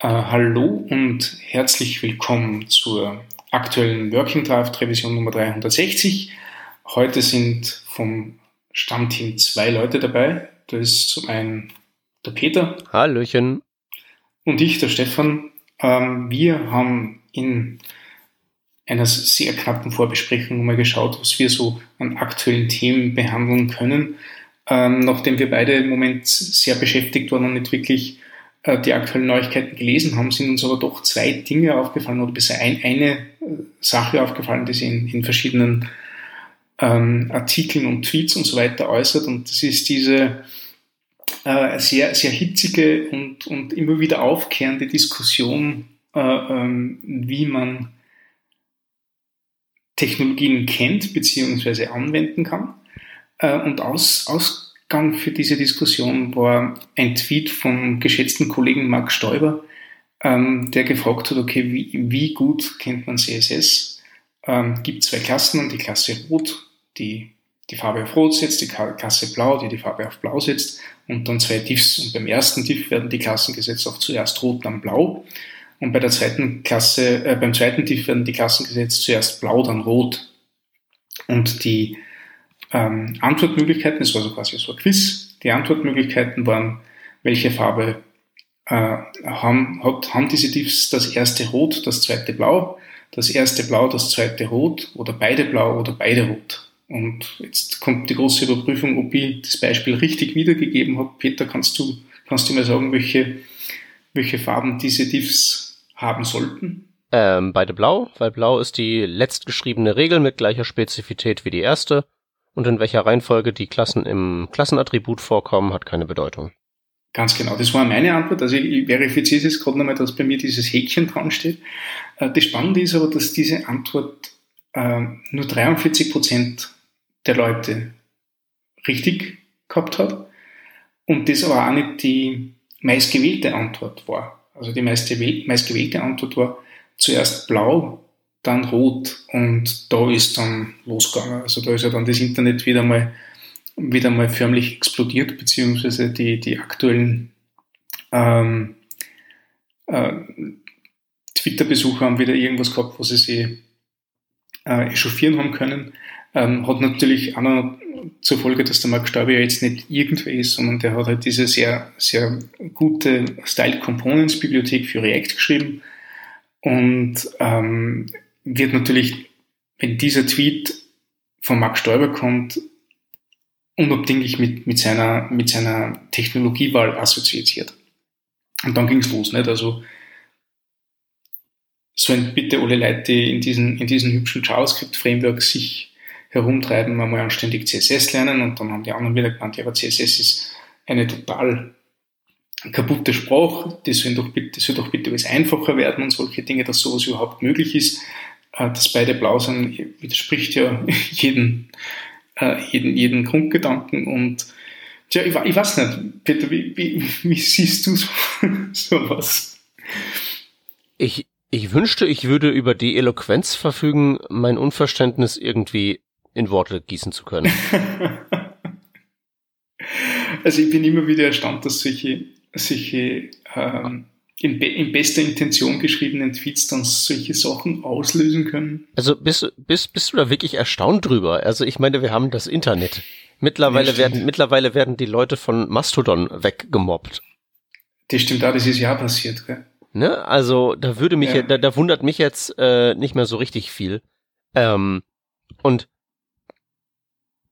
Äh, hallo und herzlich willkommen zur aktuellen Working Draft Revision Nummer 360. Heute sind vom Stammteam zwei Leute dabei. Das ist zum einen der Peter. Hallöchen. Und ich, der Stefan. Ähm, wir haben in einer sehr knappen Vorbesprechung mal geschaut, was wir so an aktuellen Themen behandeln können. Ähm, nachdem wir beide im Moment sehr beschäftigt waren und nicht wirklich die aktuellen Neuigkeiten gelesen haben, sind uns aber doch zwei Dinge aufgefallen oder bisher ein, eine äh, Sache aufgefallen, die sie in, in verschiedenen ähm, Artikeln und Tweets und so weiter äußert. Und das ist diese äh, sehr, sehr hitzige und, und immer wieder aufkehrende Diskussion, äh, ähm, wie man Technologien kennt bzw. anwenden kann. Äh, und aus, aus Ausgang für diese Diskussion war ein Tweet vom geschätzten Kollegen Marc Stoiber, ähm, der gefragt hat, okay, wie, wie gut kennt man CSS? Ähm, gibt zwei Klassen und die Klasse Rot, die die Farbe auf Rot setzt, die Klasse Blau, die die Farbe auf Blau setzt und dann zwei Diffs. Und beim ersten Diff werden die Klassen gesetzt auf zuerst Rot, dann Blau. Und bei der zweiten Klasse, äh, beim zweiten Diff werden die Klassen gesetzt zuerst Blau, dann Rot. Und die ähm, Antwortmöglichkeiten, es war so quasi so ein Quiz. Die Antwortmöglichkeiten waren, welche Farbe äh, haben, hat, haben diese Diffs das erste Rot, das zweite Blau, das erste Blau, das zweite Rot oder beide Blau oder beide Rot. Und jetzt kommt die große Überprüfung, ob ich das Beispiel richtig wiedergegeben habe. Peter, kannst du, kannst du mir sagen, welche, welche Farben diese Diffs haben sollten? Ähm, beide blau, weil blau ist die letztgeschriebene Regel mit gleicher Spezifität wie die erste und in welcher Reihenfolge die Klassen im Klassenattribut vorkommen, hat keine Bedeutung. Ganz genau, das war meine Antwort. Also ich verifiziere es gerade nochmal, dass bei mir dieses Häkchen dran steht. Äh, das Spannende ist aber, dass diese Antwort äh, nur 43 Prozent der Leute richtig gehabt hat und das aber auch nicht die meistgewählte Antwort war. Also die meistgewählte Antwort war zuerst blau, dann rot und da ist dann losgegangen. Also da ist ja dann das Internet wieder mal, wieder mal förmlich explodiert, beziehungsweise die, die aktuellen ähm, äh, Twitter-Besucher haben wieder irgendwas gehabt, wo sie sich äh, echauffieren haben können. Ähm, hat natürlich auch noch zur Folge, dass der Mark Stauber ja jetzt nicht irgendwer ist, sondern der hat halt diese sehr, sehr gute Style Components Bibliothek für React geschrieben. Und ähm, wird natürlich, wenn dieser Tweet von Max Stoiber kommt, unabdinglich mit, mit, seiner, mit seiner Technologiewahl assoziiert. Und dann ging es los, nicht? Also, sollen bitte alle Leute, die in diesen, in diesen hübschen JavaScript-Frameworks sich herumtreiben, mal anständig CSS lernen und dann haben die anderen wieder gemeint, ja, aber CSS ist eine total kaputte Sprache, das soll doch bitte, soll doch bitte alles einfacher werden und solche Dinge, dass sowas überhaupt möglich ist. Äh, dass beide blau sind, widerspricht ja jeden, äh, jeden, jeden Grundgedanken und tja, ich, ich weiß nicht, Peter, wie, wie, wie siehst du so, sowas? Ich, ich wünschte, ich würde über die Eloquenz verfügen, mein Unverständnis irgendwie in Worte gießen zu können. also ich bin immer wieder erstaunt, dass solche, solche ähm, in, in, bester Intention geschriebenen Tweets dann solche Sachen auslösen können. Also bist, bist, bist du da wirklich erstaunt drüber? Also ich meine, wir haben das Internet. Mittlerweile ja, werden, mittlerweile werden die Leute von Mastodon weggemobbt. Das stimmt auch, das ist ja passiert, gell? Ne? Also da würde mich, ja. da, da wundert mich jetzt äh, nicht mehr so richtig viel. Ähm, und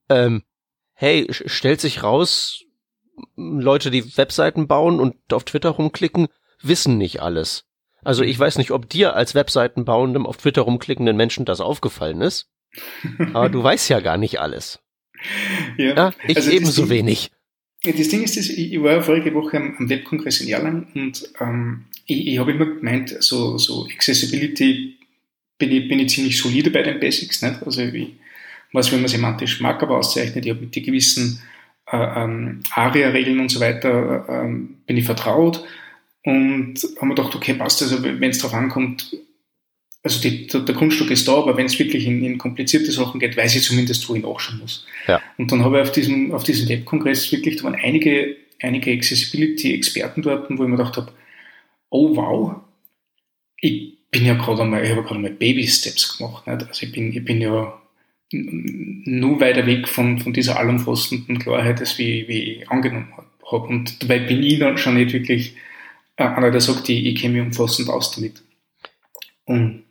ähm, hey, stellt sich raus, Leute, die Webseiten bauen und auf Twitter rumklicken, wissen nicht alles. Also ich weiß nicht, ob dir als Webseitenbauendem auf Twitter rumklickenden Menschen das aufgefallen ist. Aber du weißt ja gar nicht alles. Ja, ja ich also ebenso Ding, wenig. Das Ding ist, das, ich war ja vorige Woche am, Webkongress in Erlangen und ähm, ich, ich habe immer gemeint, so, so Accessibility bin ich, bin ich ziemlich solide bei den Basics. Nicht? Also ich weiß, wie man semantisch Markup auszeichnet, ich habe mit den gewissen äh, ähm, ARIA-Regeln und so weiter äh, ähm, bin ich vertraut und haben wir gedacht, okay, passt, also wenn es darauf ankommt, also die, der, der, Grundstück ist da, aber wenn es wirklich in, in, komplizierte Sachen geht, weiß ich zumindest, wo ich nachschauen muss. Ja. Und dann habe ich auf diesem, auf diesem Webkongress wirklich, da waren einige, einige Accessibility-Experten dort, wo ich mir gedacht habe, oh wow, ich bin ja gerade einmal, ich habe gerade einmal Baby-Steps gemacht. Nicht? Also ich bin, ich bin ja nur weiter weg von, von dieser allumfassenden Klarheit, als wie, wie ich angenommen habe. Und dabei bin ich dann schon nicht wirklich einer, der sagt, ich, ich kenne mich umfassend aus damit. Und,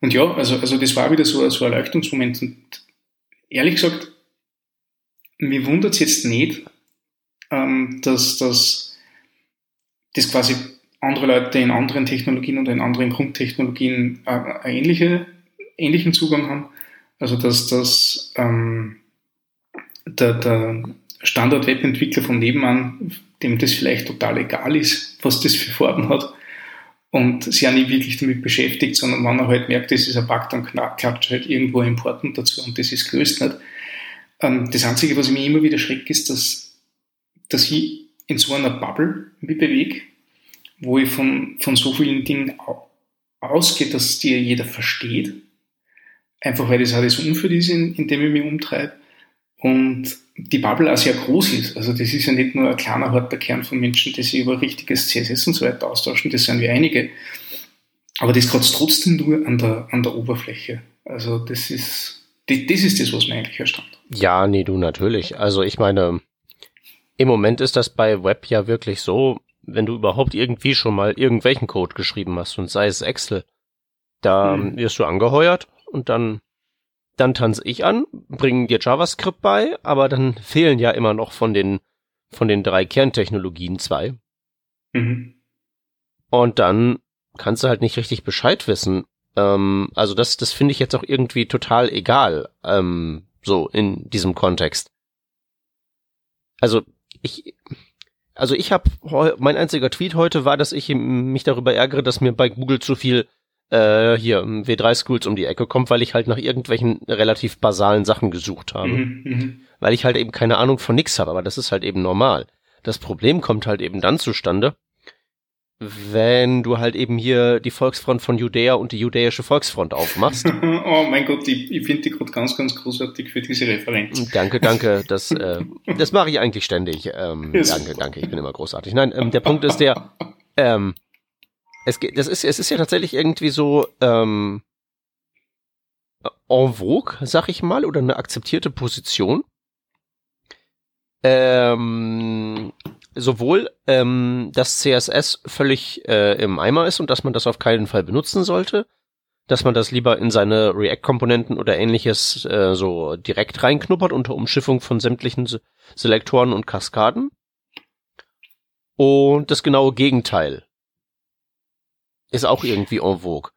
und ja, also, also das war wieder so, so ein Erleuchtungsmoment. Und ehrlich gesagt, mir wundert es jetzt nicht, ähm, dass, dass das quasi andere Leute in anderen Technologien oder in anderen Grundtechnologien äh, einen ähnliche, ähnlichen Zugang haben. Also dass, dass ähm, der, der Standard-Webentwickler von nebenan, dem das vielleicht total egal ist, was das für Farben hat, und sich auch nicht wirklich damit beschäftigt, sondern wenn er halt merkt, das ist ein Bug, dann klatscht halt irgendwo Importen dazu und das ist gelöst nicht. Ähm, das Einzige, was mich immer wieder schreckt, ist, dass, dass ich in so einer Bubble mich bewege, wo ich von, von so vielen Dingen ausgehe, dass die jeder versteht. Einfach weil das das Umfeld ist, in, in dem ich mich umtreibe. Und die Bubble auch sehr groß ist. Also das ist ja nicht nur ein kleiner, harter Kern von Menschen, die sich über richtiges CSS und so weiter austauschen, das sind wir einige. Aber das kratzt trotzdem nur an der, an der Oberfläche. Also das ist, das, das ist das, was mir eigentlich erstaunt. Ja, nee, du natürlich. Also ich meine, im Moment ist das bei Web ja wirklich so, wenn du überhaupt irgendwie schon mal irgendwelchen Code geschrieben hast und sei es Excel, da hm. wirst du angeheuert und dann dann tanze ich an, bringen dir JavaScript bei, aber dann fehlen ja immer noch von den, von den drei Kerntechnologien zwei. Mhm. Und dann kannst du halt nicht richtig Bescheid wissen. Ähm, also das, das finde ich jetzt auch irgendwie total egal, ähm, so in diesem Kontext. Also ich, also ich habe mein einziger Tweet heute war, dass ich mich darüber ärgere, dass mir bei Google zu viel äh, hier W3 Schools um die Ecke kommt, weil ich halt nach irgendwelchen relativ basalen Sachen gesucht habe. Mhm, mhm, weil ich halt eben keine Ahnung von nix habe, aber das ist halt eben normal. Das Problem kommt halt eben dann zustande, wenn du halt eben hier die Volksfront von Judäa und die judäische Volksfront aufmachst. oh mein Gott, ich, ich finde die gerade ganz, ganz großartig für diese Referenz. Danke, danke. Das, äh, das mache ich eigentlich ständig. Ähm, danke, danke. Ich bin immer großartig. Nein, ähm, der Punkt ist der, ähm, es geht, das ist, es ist ja tatsächlich irgendwie so ähm, en vogue, sag ich mal, oder eine akzeptierte Position. Ähm, sowohl, ähm, dass CSS völlig äh, im Eimer ist und dass man das auf keinen Fall benutzen sollte, dass man das lieber in seine React-Komponenten oder ähnliches äh, so direkt reinknuppert unter Umschiffung von sämtlichen Selektoren und Kaskaden. Und das genaue Gegenteil ist auch irgendwie en vogue.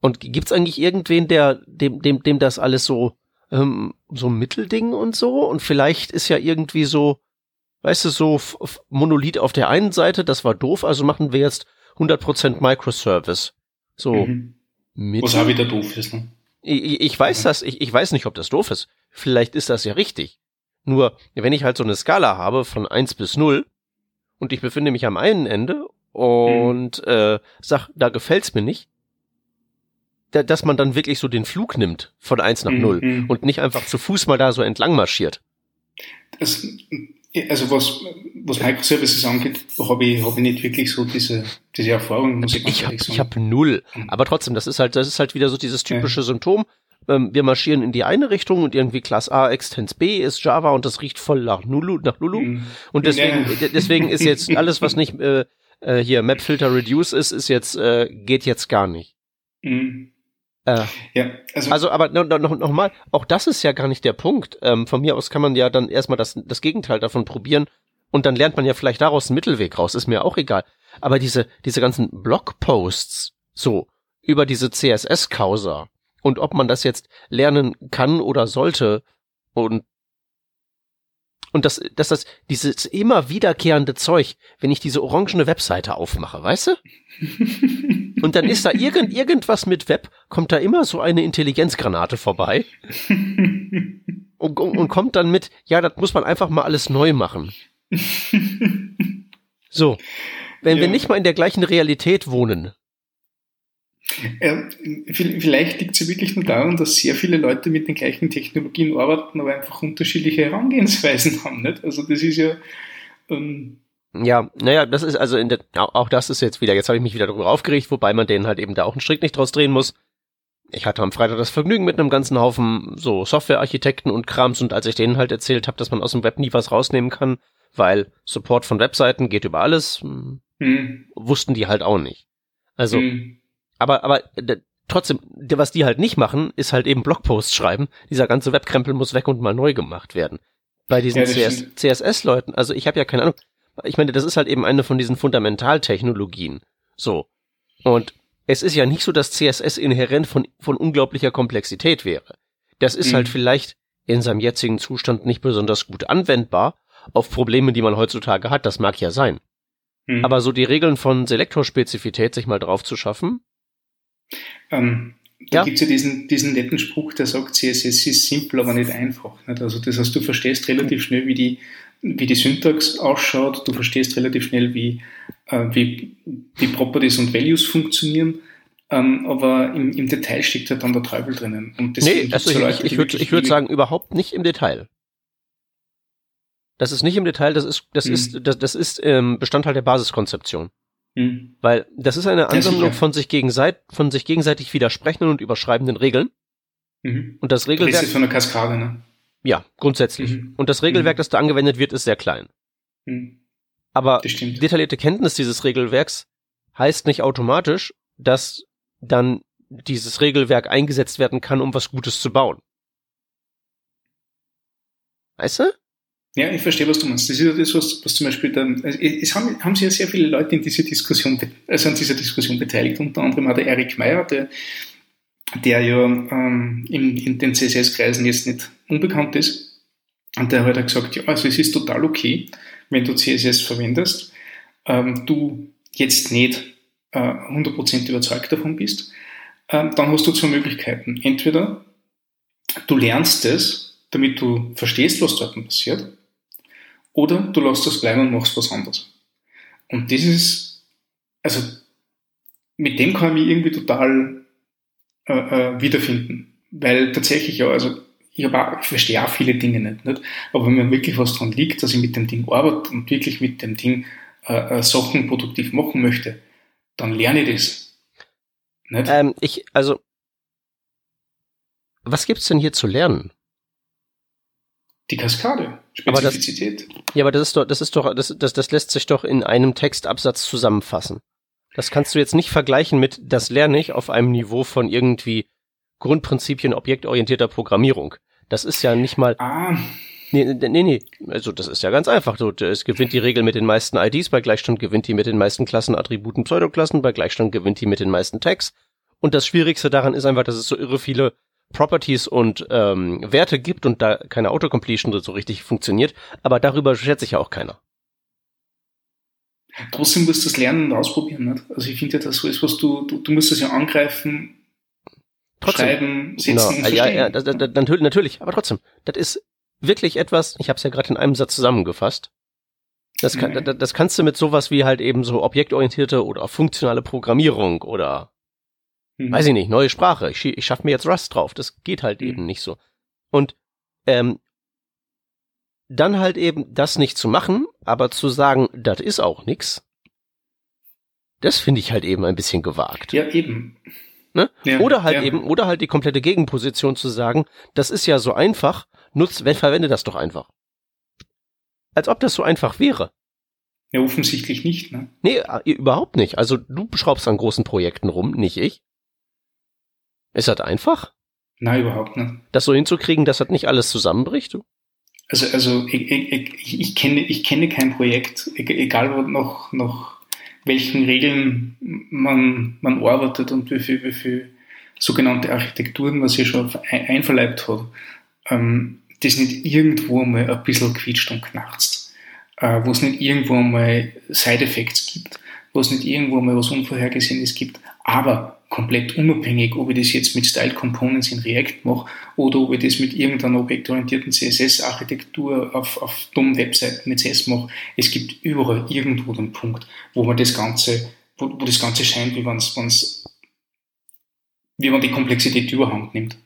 Und gibt's eigentlich irgendwen, der dem dem dem das alles so ähm, so Mittelding und so und vielleicht ist ja irgendwie so, weißt du, so Monolith auf der einen Seite, das war doof, also machen wir jetzt 100% Microservice. So mhm. Was auch wieder doof ist, ne? Ich, ich weiß ja. das, ich, ich weiß nicht, ob das doof ist. Vielleicht ist das ja richtig. Nur, wenn ich halt so eine Skala habe von eins bis null und ich befinde mich am einen Ende und mhm. äh, sag, da gefällt's mir nicht, da, dass man dann wirklich so den Flug nimmt von eins nach null mhm. und nicht einfach zu Fuß mal da so entlang marschiert. Das, also was, was Microservices angeht, habe ich, hab ich nicht wirklich so diese, diese Erfahrung, muss ich Ich habe hab null. Mhm. Aber trotzdem, das ist halt, das ist halt wieder so dieses typische ja. Symptom. Ähm, wir marschieren in die eine Richtung und irgendwie Class A Extens B ist Java und das riecht voll nach Lulu, nach Lulu. Mhm. Und deswegen, ja. deswegen ist jetzt alles, was nicht äh, äh, hier Map Filter Reduce ist, ist jetzt, äh, geht jetzt gar nicht. Mhm. Äh, ja, also, also aber noch, noch, noch mal, auch das ist ja gar nicht der Punkt. Ähm, von mir aus kann man ja dann erstmal das, das Gegenteil davon probieren und dann lernt man ja vielleicht daraus einen Mittelweg raus, ist mir auch egal. Aber diese, diese ganzen Blogposts, so, über diese CSS-Causa und ob man das jetzt lernen kann oder sollte und und das, dass das, dieses immer wiederkehrende Zeug, wenn ich diese orangene Webseite aufmache, weißt du? Und dann ist da irgend, irgendwas mit Web, kommt da immer so eine Intelligenzgranate vorbei. Und, und, und kommt dann mit, ja, das muss man einfach mal alles neu machen. So. Wenn ja. wir nicht mal in der gleichen Realität wohnen, vielleicht liegt es ja wirklich nur daran, dass sehr viele Leute mit den gleichen Technologien arbeiten, aber einfach unterschiedliche Herangehensweisen haben. Nicht? Also das ist ja, ähm, Ja, naja, das ist also in der, auch das ist jetzt wieder, jetzt habe ich mich wieder darüber aufgeregt, wobei man denen halt eben da auch einen Strick nicht draus drehen muss. Ich hatte am Freitag das Vergnügen mit einem ganzen Haufen so Softwarearchitekten und Krams und als ich denen halt erzählt habe, dass man aus dem Web nie was rausnehmen kann, weil Support von Webseiten geht über alles, hm. wussten die halt auch nicht. Also, hm. Aber, aber trotzdem, was die halt nicht machen, ist halt eben Blogposts schreiben. Dieser ganze Webkrempel muss weg und mal neu gemacht werden. Bei diesen ja, CSS-Leuten, also ich habe ja keine Ahnung. Ich meine, das ist halt eben eine von diesen Fundamentaltechnologien. So. Und es ist ja nicht so, dass CSS inhärent von, von unglaublicher Komplexität wäre. Das ist halt mhm. halt vielleicht in seinem jetzigen Zustand nicht besonders gut anwendbar auf Probleme, die man heutzutage hat. Das mag ja sein. Mhm. Aber so die Regeln von Selektorspezifität sich mal drauf zu schaffen, ähm, da ja. gibt es ja diesen, diesen netten Spruch, der sagt, CSS ist simpel, aber nicht einfach. Nicht? Also das heißt, du verstehst relativ schnell, wie die, wie die Syntax ausschaut, du verstehst relativ schnell, wie, äh, wie, wie Properties und Values funktionieren, ähm, aber im, im Detail steckt ja dann der Teufel drinnen. Und nee, also ich, Leute, ich, ich würde ich sagen, überhaupt nicht im Detail. Das ist nicht im Detail, das ist, das mhm. ist, das, das ist ähm, Bestandteil der Basiskonzeption. Mhm. Weil das ist eine Ansammlung von sich, gegenseit von sich gegenseitig widersprechenden und überschreibenden Regeln. Mhm. Und das Regelwerk. Das ist von einer Kaskade, ne? Ja, grundsätzlich. Mhm. Und das Regelwerk, mhm. das da angewendet wird, ist sehr klein. Mhm. Aber detaillierte Kenntnis dieses Regelwerks heißt nicht automatisch, dass dann dieses Regelwerk eingesetzt werden kann, um was Gutes zu bauen. Weißt du? Ja, ich verstehe, was du meinst. Das ist ja das, was, was zum Beispiel dann, also es haben, haben sich ja sehr viele Leute in dieser Diskussion, also an dieser Diskussion beteiligt, unter anderem auch der Erik Meyer, der, der ja ähm, in, in den CSS-Kreisen jetzt nicht unbekannt ist. Und der hat halt gesagt, ja, also es ist total okay, wenn du CSS verwendest, ähm, du jetzt nicht äh, 100% überzeugt davon bist, ähm, dann hast du zwei Möglichkeiten. Entweder du lernst es, damit du verstehst, was dort passiert, oder du lässt das bleiben und machst was anderes. Und das ist, also mit dem kann ich mich irgendwie total äh, äh, wiederfinden. Weil tatsächlich ja, also ich, auch, ich verstehe auch viele Dinge nicht, nicht, aber wenn mir wirklich was dran liegt, dass ich mit dem Ding arbeite und wirklich mit dem Ding äh, äh, Sachen produktiv machen möchte, dann lerne ich das. Nicht? Ähm, ich, also, was gibt's denn hier zu lernen? Die Kaskade, Spezifizität. Aber das, ja, aber das ist doch, das ist doch, das, das, das lässt sich doch in einem Textabsatz zusammenfassen. Das kannst du jetzt nicht vergleichen mit, das lerne ich auf einem Niveau von irgendwie Grundprinzipien objektorientierter Programmierung. Das ist ja nicht mal. Ah. Nee, nee, nee. Also das ist ja ganz einfach. So, es gewinnt die Regel mit den meisten IDs, bei Gleichstand gewinnt die mit den meisten Klassenattributen Pseudoklassen, bei Gleichstand gewinnt die mit den meisten Tags. Und das Schwierigste daran ist einfach, dass es so irre viele Properties und ähm, Werte gibt und da keine Autocompletion so richtig funktioniert, aber darüber schätze sich ja auch keiner. Trotzdem musst du das lernen und ausprobieren. Nicht? Also ich finde ja, das so ist, was du, du, du musst das ja angreifen, trotzdem. schreiben, setzen no, und Ja, ja, das, das, das, natürlich, natürlich, aber trotzdem, das ist wirklich etwas, ich habe es ja gerade in einem Satz zusammengefasst, das, kann, das, das kannst du mit sowas wie halt eben so objektorientierte oder funktionale Programmierung oder Mhm. Weiß ich nicht, neue Sprache. Ich, ich schaffe mir jetzt Rust drauf. Das geht halt mhm. eben nicht so. Und ähm, dann halt eben das nicht zu machen, aber zu sagen, das ist auch nix, das finde ich halt eben ein bisschen gewagt. Ja, eben. Ne? Ja, oder halt ja. eben, oder halt die komplette Gegenposition zu sagen, das ist ja so einfach, nutzt, verwende das doch einfach. Als ob das so einfach wäre. Ja, offensichtlich nicht, ne? Nee, äh, überhaupt nicht. Also du schraubst an großen Projekten rum, nicht ich. Ist das einfach? Nein, überhaupt nicht. Das so hinzukriegen, dass das nicht alles zusammenbricht? Also, also ich, ich, ich, kenne, ich kenne kein Projekt, e-, egal noch, noch welchen Regeln man, man arbeitet und wie viel, wie viel sogenannte Architekturen man sich schon einverleibt hat, ähm, das nicht irgendwo einmal ein bisschen quietscht und knarzt, äh, wo es nicht irgendwo einmal Side-Effects gibt, wo es nicht irgendwo einmal was Unvorhergesehenes gibt, aber komplett unabhängig, ob ich das jetzt mit Style Components in React mache oder ob ich das mit irgendeiner objektorientierten CSS-Architektur auf, auf dummen Webseiten mit CSS mache. Es gibt überall irgendwo den Punkt, wo man das Ganze, wo, wo das Ganze scheint, wie, wenn's, wenn's, wie man die Komplexität überhand nimmt.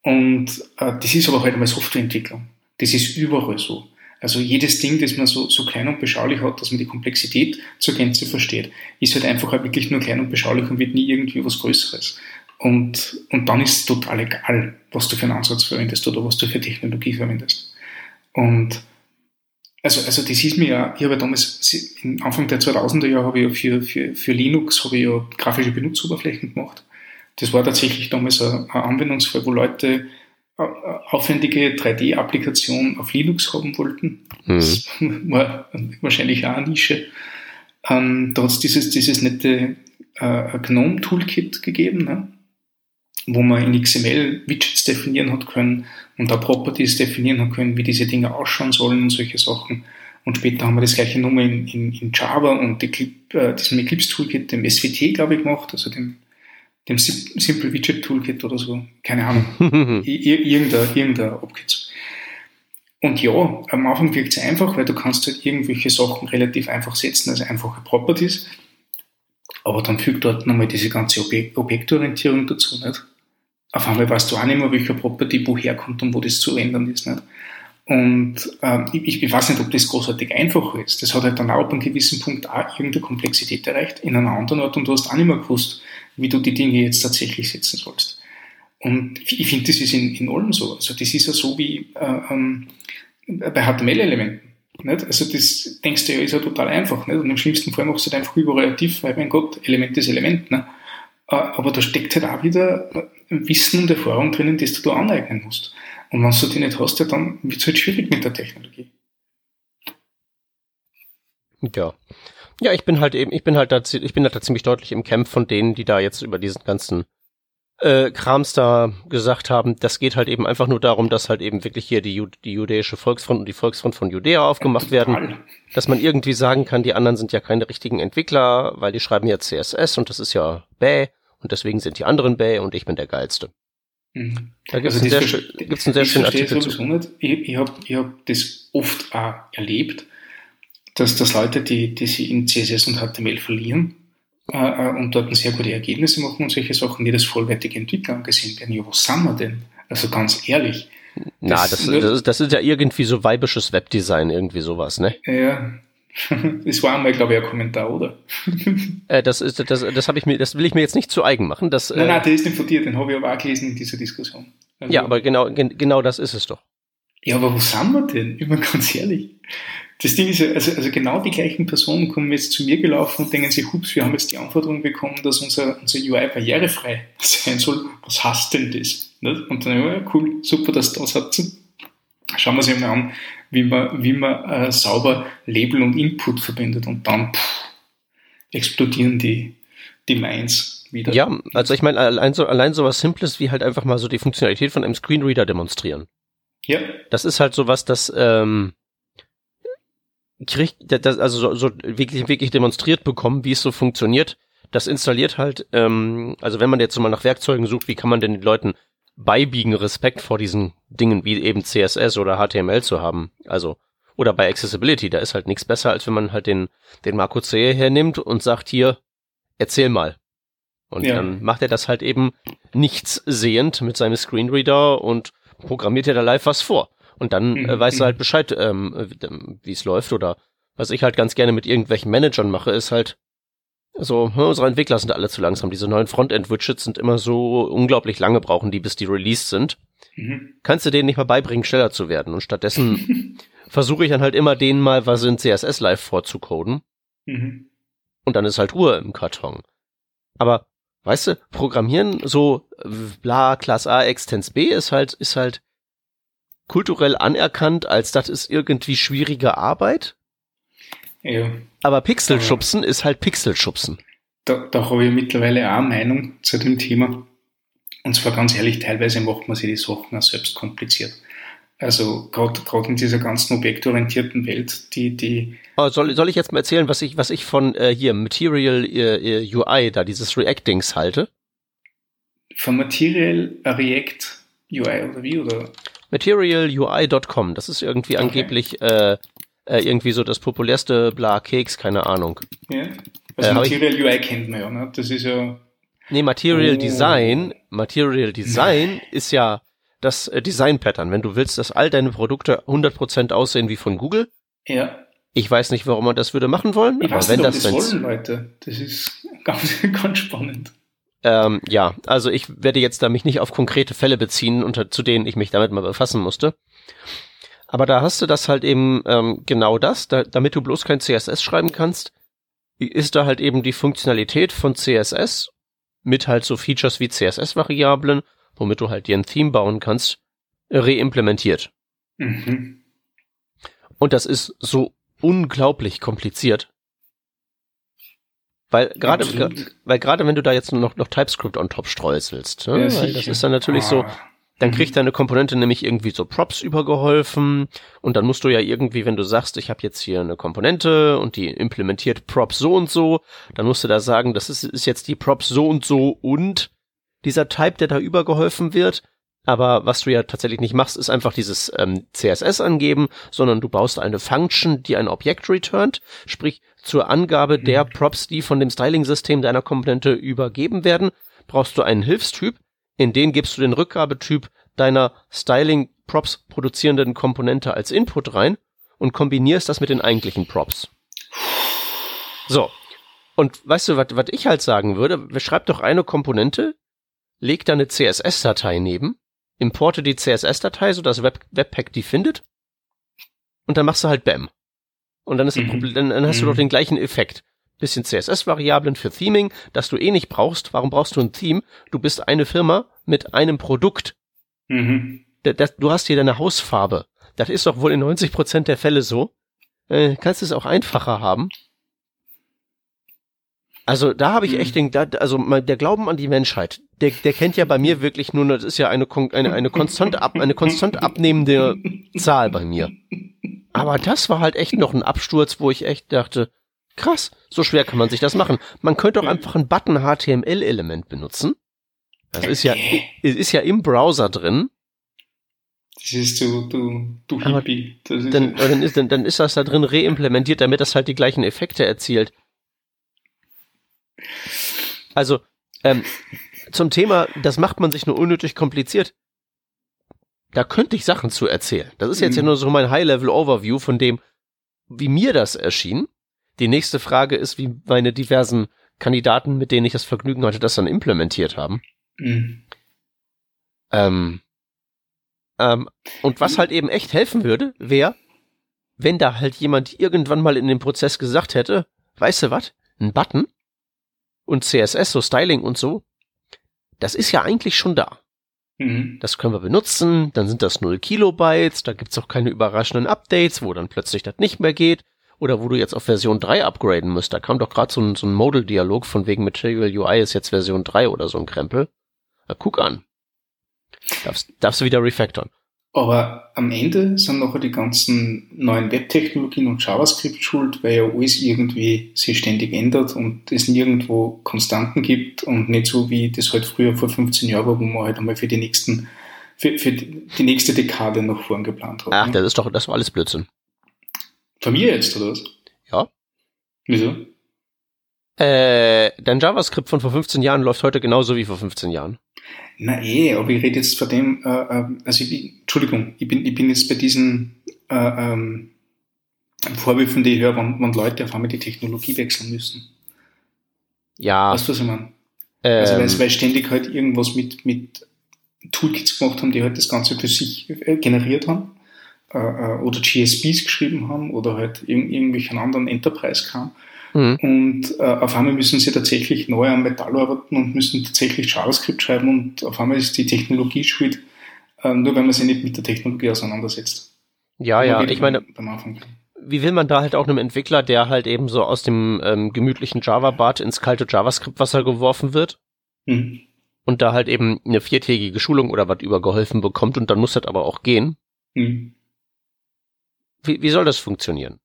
Und äh, das ist aber halt einmal Softwareentwicklung. Das ist überall so. Also jedes Ding, das man so, so klein und beschaulich hat, dass man die Komplexität zur Gänze versteht, ist halt einfach halt wirklich nur klein und beschaulich und wird nie irgendwie was Größeres. Und, und dann ist es total egal, was du für einen Ansatz verwendest oder was du für Technologie verwendest. Und also, also das ist mir ja, ich habe ja damals, Anfang der 2000er Jahre habe ich ja für, für, für Linux habe ich ja grafische Benutzeroberflächen gemacht. Das war tatsächlich damals ein, ein Anwendungsfall, wo Leute aufwendige 3D-Applikation auf Linux haben wollten. Mhm. Das war wahrscheinlich auch eine Nische. Ähm, da hat es dieses, dieses nette äh, GNOME-Toolkit gegeben, ne? wo man in XML Widgets definieren hat können und da Properties definieren hat können, wie diese Dinge ausschauen sollen und solche Sachen. Und später haben wir das gleiche Nummer in, in, in Java und die Clip, äh, diesem Eclipse-Toolkit, dem SVT, glaube ich, gemacht, also dem dem Simple Widget Toolkit oder so. Keine Ahnung. irgendein, irgendein Abkürzung. Und ja, am Anfang wirkt es einfach, weil du kannst halt irgendwelche Sachen relativ einfach setzen, also einfache Properties. Aber dann fügt dort nochmal diese ganze Objek Objektorientierung dazu, nicht? Auf einmal weißt du auch nicht mehr, welcher Property woher kommt und wo das zu ändern ist, nicht? Und ähm, ich, ich weiß nicht, ob das großartig einfach ist. Das hat halt dann auch ab einem gewissen Punkt auch irgendeine Komplexität erreicht in einer anderen Art und du hast auch nicht mehr gewusst, wie du die Dinge jetzt tatsächlich setzen sollst. Und ich finde, das ist in, in allem so. Also das ist ja so wie äh, ähm, bei HTML-Elementen. Nicht? Also das denkst du ja, ist ja total einfach. Nicht? Und im schlimmsten Fall machst du halt einfach tief, weil mein Gott, Element ist Element. Ne? Äh, aber da steckt halt auch wieder Wissen und Erfahrung drinnen, das du da aneignen musst. Und wenn du die nicht hast, ja, dann wird es halt schwierig mit der Technologie. Ja. Ja, ich bin halt eben, ich bin halt da, ich bin halt da ziemlich deutlich im Camp von denen, die da jetzt über diesen ganzen äh, Krams da gesagt haben. Das geht halt eben einfach nur darum, dass halt eben wirklich hier die, die jüdische Volksfront und die Volksfront von Judäa aufgemacht werden. Dass man irgendwie sagen kann, die anderen sind ja keine richtigen Entwickler, weil die schreiben ja CSS und das ist ja bäh und deswegen sind die anderen bäh und ich bin der Geilste. Mhm. Da gibt es also einen, sehr, gibt's einen sehr schönen Artikel zu. Nicht. Ich, ich habe ich hab das oft auch erlebt, dass, dass Leute, die, die sie in CSS und HTML verlieren äh, äh, und dort sehr gute Ergebnisse machen und solche Sachen, die das vollwertige Entwickler angesehen werden. Ja, was sind wir denn? Also ganz ehrlich. Na, das, das, das, das ist ja irgendwie so weibisches Webdesign, irgendwie sowas, ne? Ja, das war einmal, glaube ich, ein Kommentar, oder? Äh, das ist, das, das ich mir, das will ich mir jetzt nicht zu eigen machen. Das, nein, nein, der ist nicht von dir, den habe ich aber auch gelesen in dieser Diskussion. Also, ja, aber genau, genau das ist es doch. Ja, aber wo sind wir denn? Immer ganz ehrlich. Das Ding ist ja, also, also genau die gleichen Personen kommen jetzt zu mir gelaufen und denken sich, hups, wir haben jetzt die Anforderung bekommen, dass unser, unser UI barrierefrei sein soll. Was heißt denn das? Und dann, ja, cool, super, dass das hat. Schauen wir uns einmal an, wie man, wie man äh, sauber Label und Input verbindet und dann pff, explodieren die, die Minds wieder. Ja, also ich meine, allein so, allein so was Simples wie halt einfach mal so die Funktionalität von einem Screenreader demonstrieren. Ja. Das ist halt so was, das, ähm, kriegt, das, also so, so wirklich, wirklich demonstriert bekommen, wie es so funktioniert. Das installiert halt, ähm, also wenn man jetzt mal nach Werkzeugen sucht, wie kann man denn den Leuten beibiegen, Respekt vor diesen Dingen wie eben CSS oder HTML zu haben. Also, oder bei Accessibility, da ist halt nichts besser, als wenn man halt den, den Marco C hernimmt und sagt hier, erzähl mal. Und ja. dann macht er das halt eben nichts sehend mit seinem Screenreader und programmiert er da live was vor. Und dann äh, mhm. weißt du halt Bescheid, ähm, wie es läuft. Oder was ich halt ganz gerne mit irgendwelchen Managern mache, ist halt, so, hm, unsere Entwickler sind alle zu langsam. Diese neuen Frontend-Widgets sind immer so unglaublich lange brauchen die, bis die released sind. Mhm. Kannst du denen nicht mal beibringen, schneller zu werden. Und stattdessen versuche ich dann halt immer denen mal was in CSS Live vorzucoden. Mhm. Und dann ist halt Ruhe im Karton. Aber, weißt du, Programmieren so bla, Class A, Extens B ist halt, ist halt kulturell anerkannt, als das ist irgendwie schwierige Arbeit. Ja. Aber Pixelschubsen ist halt Pixelschubsen. Da, da habe ich mittlerweile auch eine Meinung zu dem Thema. Und zwar ganz ehrlich, teilweise macht man sich die Sachen auch selbst kompliziert. Also gerade in dieser ganzen objektorientierten Welt, die die. Oh, soll, soll ich jetzt mal erzählen, was ich was ich von äh, hier Material äh, äh UI da dieses Reactings halte? Von Material React UI oder wie oder? Materialui.com. Das ist irgendwie okay. angeblich äh, äh, irgendwie so das populärste Bla Keks, keine Ahnung. Ja. Also äh, Material UI kennt man ja, ne? Das ist ja. Nee, Material oh. Design, Material Design ist ja das äh, Design-Pattern. Wenn du willst, dass all deine Produkte 100% aussehen wie von Google. Ja. Ich weiß nicht, warum man das würde machen wollen, Ich aber weiß wenn nicht, das, das wollen, Leute. Das ist ganz, ganz spannend. Ähm, ja, also ich werde jetzt da mich nicht auf konkrete Fälle beziehen, unter zu denen ich mich damit mal befassen musste. Aber da hast du das halt eben ähm, genau das, da, damit du bloß kein CSS schreiben kannst, ist da halt eben die Funktionalität von CSS mit halt so Features wie CSS-Variablen, womit du halt dir ein Theme bauen kannst, reimplementiert. Mhm. Und das ist so unglaublich kompliziert. Weil gerade, weil gerade wenn du da jetzt noch, noch TypeScript on top streuselst, ne? Ja, weil das ist dann natürlich so, Ah. dann Mhm. kriegt deine Komponente nämlich irgendwie so Props übergeholfen und dann musst du ja irgendwie, wenn du sagst, ich habe jetzt hier eine Komponente und die implementiert Props so und so, dann musst du da sagen, das ist, ist jetzt die Props so und so und dieser Type, der da übergeholfen wird. Aber was du ja tatsächlich nicht machst, ist einfach dieses ähm, CSS angeben, sondern du baust eine Function, die ein Objekt returnt, sprich zur Angabe der Props, die von dem Styling-System deiner Komponente übergeben werden, brauchst du einen Hilfstyp, in den gibst du den Rückgabetyp deiner Styling-Props produzierenden Komponente als Input rein und kombinierst das mit den eigentlichen Props. So. Und weißt du, was was ich halt sagen würde? Schreib doch eine Komponente, leg da eine CSS-Datei neben, importe die CSS-Datei, sodass Web Webpack die findet, und dann machst du halt BAM. Und dann ist das Mhm. Problem, dann, dann hast du Mhm. doch den gleichen Effekt. Bisschen CSS-Variablen für Theming, das du eh nicht brauchst. Warum brauchst du ein Theme? Du bist eine Firma mit einem Produkt. Mhm. Da- das, du hast hier deine Hausfarbe. Das ist doch wohl in 90% der Fälle so. Äh, kannst es auch einfacher haben. Also da habe ich Mhm. echt den, da, also der Glauben an die Menschheit, der, der kennt ja bei mir wirklich nur, das ist ja eine, eine, eine konstant ab, eine konstant abnehmende Zahl bei mir. Aber das war halt echt noch ein Absturz, wo ich echt dachte, krass, so schwer kann man sich das machen. Man könnte auch einfach ein Button HTML-Element benutzen. Das ist ja, ist ja im Browser drin. Das ist du, du, du Hippie. Das ist Dann, dann, ist, dann, dann ist das da drin reimplementiert, damit das halt die gleichen Effekte erzielt. Also, ähm, zum Thema, das macht man sich nur unnötig kompliziert. Da könnte ich Sachen zu erzählen. Das ist jetzt ja Mhm. nur so mein High-Level-Overview von dem, wie mir das erschien. Die nächste Frage ist, wie meine diversen Kandidaten, mit denen ich das Vergnügen hatte, das dann implementiert haben. Mhm. Ähm, ähm, und was halt eben echt helfen würde, wäre, wenn da halt jemand irgendwann mal in dem Prozess gesagt hätte, weißt du was, ein Button und CSS, so Styling und so, das ist ja eigentlich schon da. Mhm. Das können wir benutzen, dann sind das 0 Kilobytes, da gibt's auch keine überraschenden Updates, wo dann plötzlich das nicht mehr geht. Oder wo du jetzt auf Version 3 upgraden musst. Da kam doch gerade so ein, so ein Modal-Dialog von wegen Material UI ist jetzt Version 3 oder so ein Krempel. Na, guck an. Darfst, darfst du wieder refactoren. Aber am Ende sind nachher die ganzen neuen Webtechnologien und JavaScript schuld, weil ja alles irgendwie sich ständig ändert und es nirgendwo Konstanten gibt und nicht so wie das halt früher vor 15 Jahren war, wo man halt einmal für die nächsten, für, für die nächste Dekade nach vorn geplant hat. Ach, ne? das ist doch, das war alles Blödsinn. Von mir jetzt, oder was? Ja. Wieso? Äh, dein JavaScript von vor 15 Jahren läuft heute genauso wie vor 15 Jahren. Na eh, aber ich rede jetzt von dem, äh, äh, also ich bin, Entschuldigung, ich bin, ich bin jetzt bei diesen äh, ähm, Vorwürfen, die ich höre, wenn, wenn Leute auf einmal die Technologie wechseln müssen. Ja, Weißt du, was ich meine? Also weil, ähm, weil ständig halt irgendwas mit, mit Toolkits gemacht haben, die halt das Ganze für sich äh, generiert haben äh, äh, oder GSPs geschrieben haben oder halt irg irgendwelchen anderen Enterprise kam. Mhm. Und äh, auf einmal müssen sie tatsächlich neu am Metall arbeiten und müssen tatsächlich JavaScript schreiben und auf einmal ist die Technologie schuld, äh, nur weil man sich nicht mit der Technologie auseinandersetzt. ja, ja, ich meine, wie will man da halt auch einem Entwickler, der halt eben so aus dem ähm, gemütlichen Java-Bad ins kalte JavaScript-Wasser geworfen wird Mhm. und da halt eben eine viertägige Schulung oder was übergeholfen bekommt und dann muss das aber auch gehen. Mhm. Wie, wie soll das funktionieren?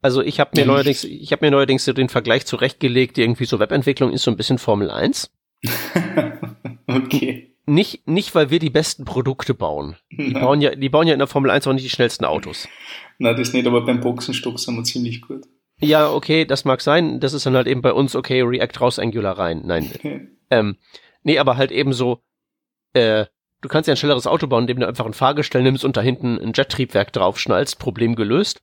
Also ich habe mir Ja, neuerdings, ich habe mir neuerdings so den Vergleich zurechtgelegt, irgendwie so Webentwicklung ist so ein bisschen Formel 1. okay. Nicht, nicht, weil wir die besten Produkte bauen. Die bauen ja, die bauen ja in der Formel 1 auch nicht die schnellsten Autos. na, das nicht, aber beim Boxenstock sind wir ziemlich gut. Ja, okay, das mag sein. Das ist dann halt eben bei uns, okay, React raus, Angular rein. Nein. Ähm, nee, aber halt eben so, äh, du kannst ja ein schnelleres Auto bauen, indem du einfach ein Fahrgestell nimmst und da hinten ein Jettriebwerk draufschnallst, Problem gelöst.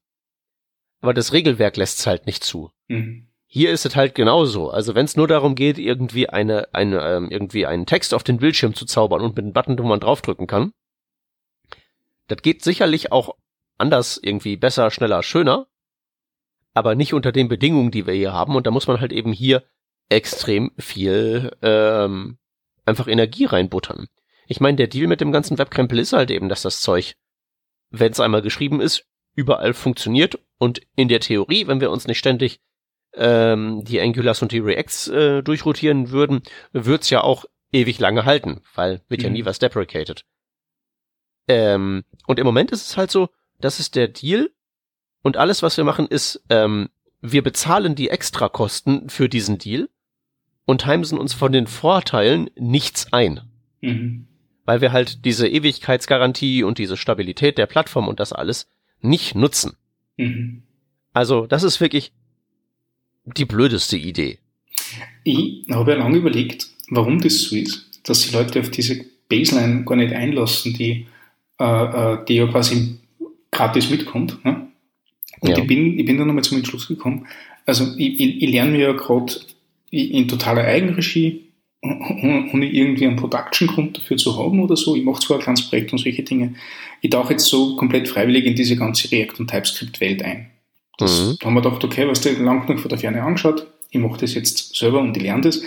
Aber das Regelwerk lässt es halt nicht zu. Mhm. Hier ist es halt genauso. Also wenn es nur darum geht, irgendwie eine, eine, ähm, irgendwie einen Text auf den Bildschirm zu zaubern und mit einem Button, wo man draufdrücken kann, das geht sicherlich auch anders, irgendwie besser, schneller, schöner, aber nicht unter den Bedingungen, die wir hier haben. Und da muss man halt eben hier extrem viel ähm, einfach Energie reinbuttern. Ich meine, der Deal mit dem ganzen Webkrempel ist halt eben, dass das Zeug, wenn es einmal geschrieben ist, überall funktioniert und in der Theorie, wenn wir uns nicht ständig ähm, die Angulars und die Reacts äh, durchrotieren würden, wird's ja auch ewig lange halten, weil wird mhm. ja nie was deprecated. Ähm, und im Moment ist es halt so, das ist der Deal und alles, was wir machen, ist, ähm, wir bezahlen die Extrakosten für diesen Deal und heimsen uns von den Vorteilen nichts ein. Mhm. Weil wir halt diese Ewigkeitsgarantie und diese Stabilität der Plattform und das alles nicht nutzen. Mhm. Also, das ist wirklich die blödeste Idee. Ich habe ja lange überlegt, warum das so ist, dass die Leute auf diese Baseline gar nicht einlassen, die, äh, äh die ja quasi gratis mitkommt. Ne? Und ja. ich, bin, ich bin dann nochmal zum Entschluss gekommen, also ich, ich, ich lerne mir ja gerade in totaler Eigenregie, ohne irgendwie einen Production-Grund dafür zu haben oder so. Ich mache zwar ein kleines Projekt und solche Dinge. Ich tauche jetzt so komplett freiwillig in diese ganze React- und TypeScript-Welt ein. Das, mhm. Da haben wir gedacht, okay, was du lang genug von der Ferne angeschaut, ich mache das jetzt selber und ich lerne das.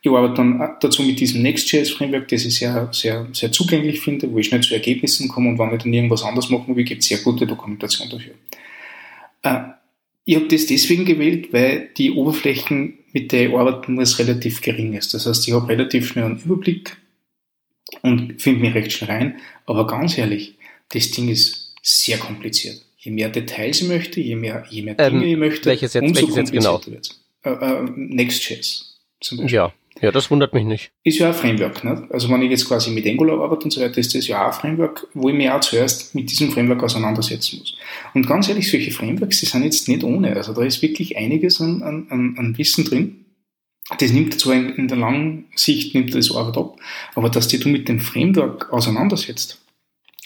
Ich arbeite dann dazu mit diesem Next.js-Framework, das ich sehr, sehr, sehr zugänglich finde, wo ich schnell zu Ergebnissen komme und wenn ich dann irgendwas anderes machen will, gibt es sehr gute Dokumentation dafür. Äh, ich habe das deswegen gewählt, weil die Oberflächen, mit der ich arbeiten muss, relativ gering ist. Das heißt, ich habe relativ schnell einen Überblick und finde mich recht schnell rein. Aber ganz ehrlich, das Ding ist sehr kompliziert. Je mehr Details ich möchte, je mehr, je mehr Dinge ähm, ich möchte, welches jetzt, umso welches jetzt genau? wird äh, äh, Next.js zum Beispiel. Ja, ja, das wundert mich nicht. Ist ja ein Framework. Ne? Also wenn ich jetzt quasi mit Angular arbeite und so weiter, ist das ja auch ein Framework, wo ich mich auch zuerst mit diesem Framework auseinandersetzen muss. Und ganz ehrlich, solche Frameworks, die sind jetzt nicht ohne. Also da ist wirklich einiges an, an, an Wissen drin. Das nimmt zwar in, in der langen Sicht nimmt das Arbeit ab, aber dass die du mit dem Framework auseinandersetzt,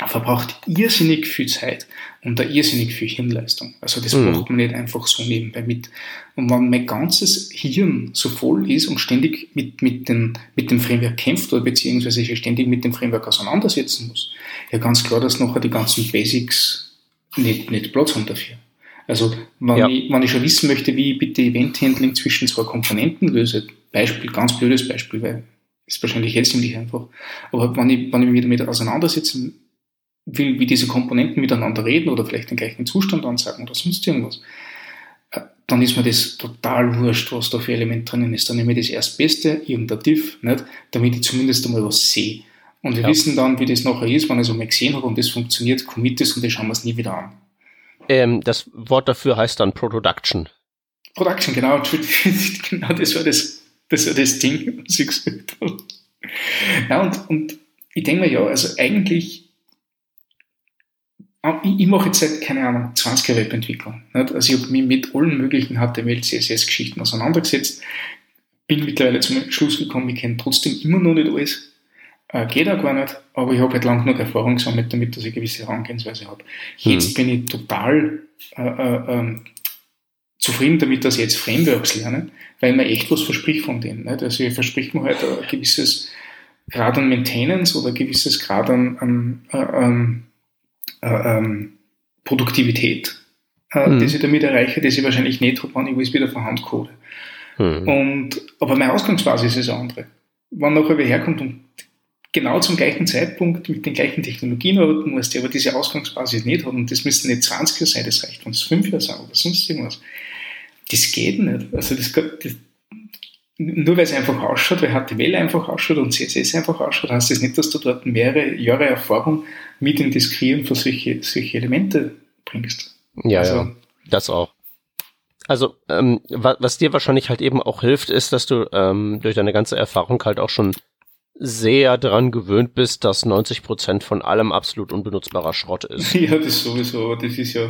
verbraucht irrsinnig viel Zeit und da irrsinnig viel Hirnleistung. Also das mhm. macht man nicht einfach so nebenbei mit. Und wenn mein ganzes Hirn so voll ist und ständig mit, mit, den, mit dem Framework kämpft oder beziehungsweise sich ständig mit dem Framework auseinandersetzen muss, ja ganz klar, dass nachher die ganzen Basics nicht, nicht Platz haben dafür. Also wenn, ja. ich, wenn ich schon wissen möchte, wie ich bitte Event-Handling zwischen zwei Komponenten löse, Beispiel, ganz blödes Beispiel, weil ist wahrscheinlich jetzt ziemlich einfach. Aber wenn ich, wenn ich mich damit auseinandersetzen will, wie diese Komponenten miteinander reden oder vielleicht den gleichen Zustand ansagen oder sonst irgendwas, äh, dann ist mir das total wurscht, was da für Element drinnen ist. Dann nehme ich das Erstbeste, irgendein Diff, nicht, damit ich zumindest einmal was sehe. Und wir ja. wissen dann, wie das nachher ist, wenn ich es einmal gesehen habe und das funktioniert, commit es und dann schauen wir es nie wieder an. Ähm, das Wort dafür heißt dann Production. Production, genau. genau, das war das, das war das Ding, was ich gesagt habe. Ja, und, und ich denke mir, ja, also eigentlich ich, ich mache jetzt seit, keine Ahnung, 20 Webentwicklung. Nicht? Also ich habe mich mit allen möglichen HTML, CSS-Geschichten auseinandergesetzt, bin mittlerweile zum Schluss gekommen, ich kenne trotzdem immer noch nicht alles. Äh, geht auch gar nicht, aber ich habe halt lang genug Erfahrung gesammelt, damit dass ich eine gewisse Herangehensweise habe. Jetzt mhm. bin ich total äh, äh, ähm, zufrieden damit, dass ich jetzt Frameworks lerne, weil mir echt was verspricht von denen. Nicht? Also ich verspricht mir halt ein gewisses Grad an Maintenance oder ein gewisses Grad an, an äh, ähm, äh, ähm, Produktivität, äh, mhm. das ich damit erreiche, das ich wahrscheinlich nicht habe, wenn ich alles wieder von Hand code. Mhm. Und, aber meine Ausgangsbasis ist eine andere. Wenn nachher wer herkommt und genau zum gleichen Zeitpunkt mit den gleichen Technologien arbeiten muss, der aber diese Ausgangsbasis nicht hat, und das müssen nicht 20 Jahre sein, das reicht, wenn es 5 Jahre sind oder sonst irgendwas. Das geht nicht. Also das, das nur weil es einfach ausschaut, weil HTML einfach ausschaut und CSS einfach ausschaut, heißt das nicht, dass du dort mehrere Jahre Erfahrung mit dem Diskrieren von solche, solche Elemente bringst. Ja, also, ja, das auch. Also, ähm, was, was dir wahrscheinlich halt eben auch hilft, ist, dass du ähm, durch deine ganze Erfahrung halt auch schon sehr dran gewöhnt bist, dass 90 Prozent von allem absolut unbenutzbarer Schrott ist. Ja, das sowieso, das ist ja.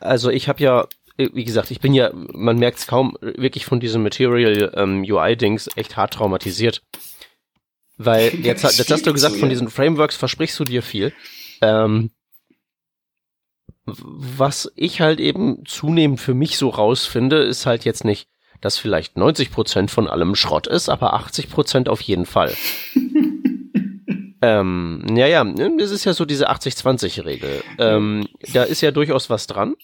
Also ich habe ja wie gesagt, ich bin ja, man merkt es kaum, wirklich von diesem Material ähm, UI-Dings echt hart traumatisiert. Weil jetzt, jetzt hast du gesagt, so, von diesen Frameworks versprichst du dir viel. Ähm, was ich halt eben zunehmend für mich so rausfinde, ist halt jetzt nicht, dass vielleicht 90 Prozent von allem Schrott ist, aber 80 Prozent auf jeden Fall. ähm, ja, ja, das ist ja so diese 80-20-Regel. Ähm, da ist ja durchaus was dran.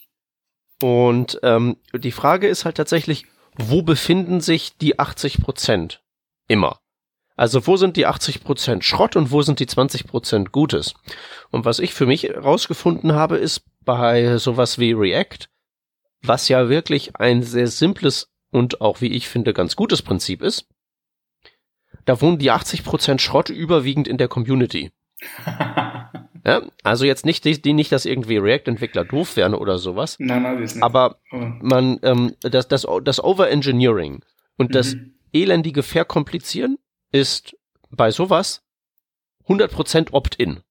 Und ähm, die Frage ist halt tatsächlich, wo befinden sich die 80 Prozent immer? Also wo sind die 80% Schrott und wo sind die 20% Gutes? Und was ich für mich rausgefunden habe, ist bei sowas wie React, was ja wirklich ein sehr simples und auch, wie ich finde, ganz gutes Prinzip ist, da wohnen die 80% Schrott überwiegend in der Community. ja, also jetzt nicht, die, nicht, dass irgendwie React-Entwickler doof wären oder sowas. Nein, nein, wir sind. Aber oh. man, ähm, das, das, das Overengineering und mhm. das elendige Verkomplizieren ist bei sowas 100% Opt-in.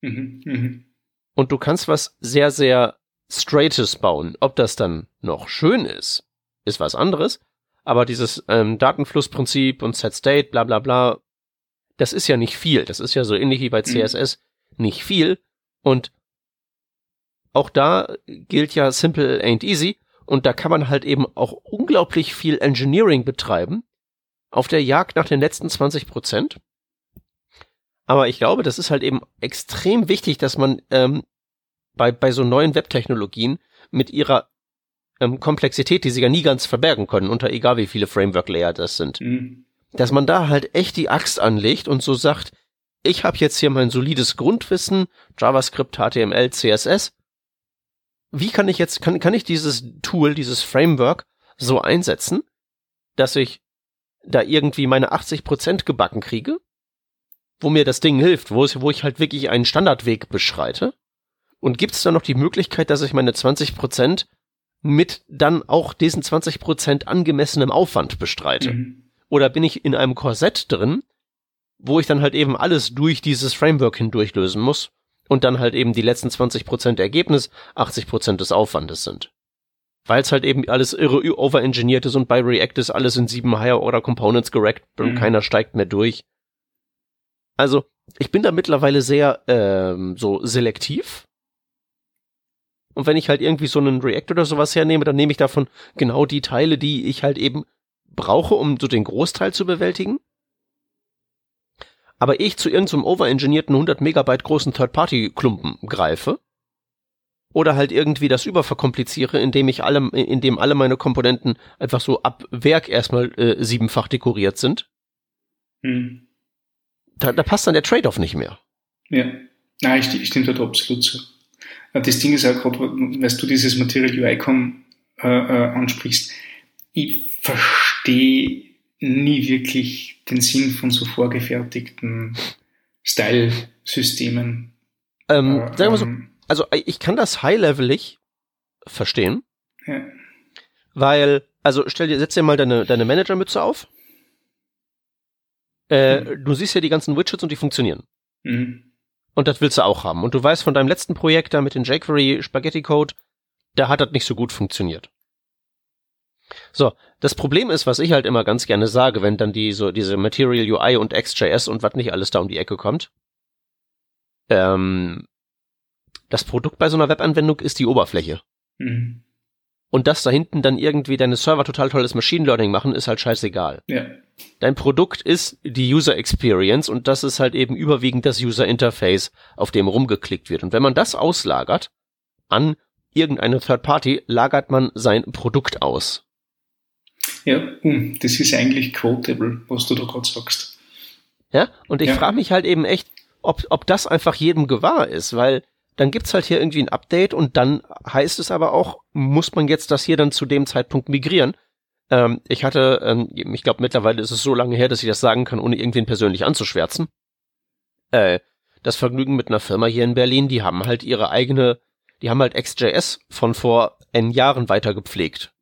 Mhm, mh. Und du kannst was sehr, sehr Straightes bauen. Ob das dann noch schön ist, ist was anderes. Aber dieses ähm, Datenflussprinzip und Set State, bla bla bla, das ist ja nicht viel. Das ist ja so ähnlich wie bei CSS mhm. nicht viel. Und auch da gilt ja Simple ain't easy. Und da kann man halt eben auch unglaublich viel Engineering betreiben, auf der Jagd nach den letzten 20 Prozent. Aber ich glaube, das ist halt eben extrem wichtig, dass man ähm, bei, bei so neuen Webtechnologien mit ihrer ähm, Komplexität, die sie ja nie ganz verbergen können, unter egal wie viele Framework-Layer das sind, mhm. dass man da halt echt die Axt anlegt und so sagt, ich habe jetzt hier mein solides Grundwissen, JavaScript, HTML, CSS. Wie kann ich jetzt, kann, kann ich dieses Tool, dieses Framework so einsetzen, dass ich da irgendwie meine 80 Prozent gebacken kriege, wo mir das Ding hilft, wo, es, wo ich halt wirklich einen Standardweg beschreite? Und gibt es da noch die Möglichkeit, dass ich meine 20 Prozent mit dann auch diesen 20 Prozent angemessenem Aufwand bestreite? Mhm. Oder bin ich in einem Korsett drin, wo ich dann halt eben alles durch dieses Framework hindurch lösen muss und dann halt eben die letzten 20 Prozent Ergebnis 80 Prozent des Aufwandes sind? Weil es halt eben alles irre overengineert ist und bei React ist alles in sieben Higher Order Components gerackt und mhm. keiner steigt mehr durch. Also, ich bin da mittlerweile sehr ähm, so selektiv. Und wenn ich halt irgendwie so einen React oder sowas hernehme, dann nehme ich davon genau die Teile, die ich halt eben brauche, um so den Großteil zu bewältigen. Aber ich zu irgendeinem so overengineerten 100 Megabyte großen Third-Party-Klumpen greife, oder halt irgendwie das überverkompliziere, indem ich alle, indem alle meine Komponenten einfach so ab Werk erstmal äh, siebenfach dekoriert sind. Hm. Da, da passt dann der Trade-off nicht mehr. Ja, nein, ich, ich stimme dort absolut zu. Das Ding ist auch gerade, weißt du dieses Material UI-Com äh, äh, ansprichst, ich verstehe nie wirklich den Sinn von so vorgefertigten Style-Systemen. Ähm, äh, sagen wir so, ähm, also äh, ich kann das high-levelig verstehen. Ja. Weil, also stell dir, setz dir mal deine, deine Managermütze auf. Äh, mhm. Du siehst ja die ganzen Widgets und die funktionieren. Mhm. Und das willst du auch haben. Und du weißt von deinem letzten Projekt da mit den jQuery Spaghetti Code, da hat das nicht so gut funktioniert. So, das Problem ist, was ich halt immer ganz gerne sage, wenn dann die so diese Material UI und XJS und was nicht alles da um die Ecke kommt. Ähm, das Produkt bei so einer Webanwendung ist die Oberfläche. Mhm. Und dass da hinten dann irgendwie deine Server total tolles Machine Learning machen, ist halt scheißegal. Ja. Dein Produkt ist die User Experience und das ist halt eben überwiegend das User Interface, auf dem rumgeklickt wird. Und wenn man das auslagert an irgendeine Third Party, lagert man sein Produkt aus. Ja, das ist eigentlich quotable, was du da gerade sagst. Ja, und ich ja. frage mich halt eben echt, ob, ob das einfach jedem gewahr ist, weil dann gibt's halt hier irgendwie ein Update und dann heißt es aber auch, muss man jetzt das hier dann zu dem Zeitpunkt migrieren. Ähm, ich hatte, ähm, ich glaube mittlerweile ist es so lange her, dass ich das sagen kann, ohne irgendwen persönlich anzuschwärzen. Äh, das Vergnügen mit einer Firma hier in Berlin, die haben halt ihre eigene, die haben halt XJS von vor N Jahren weiter gepflegt.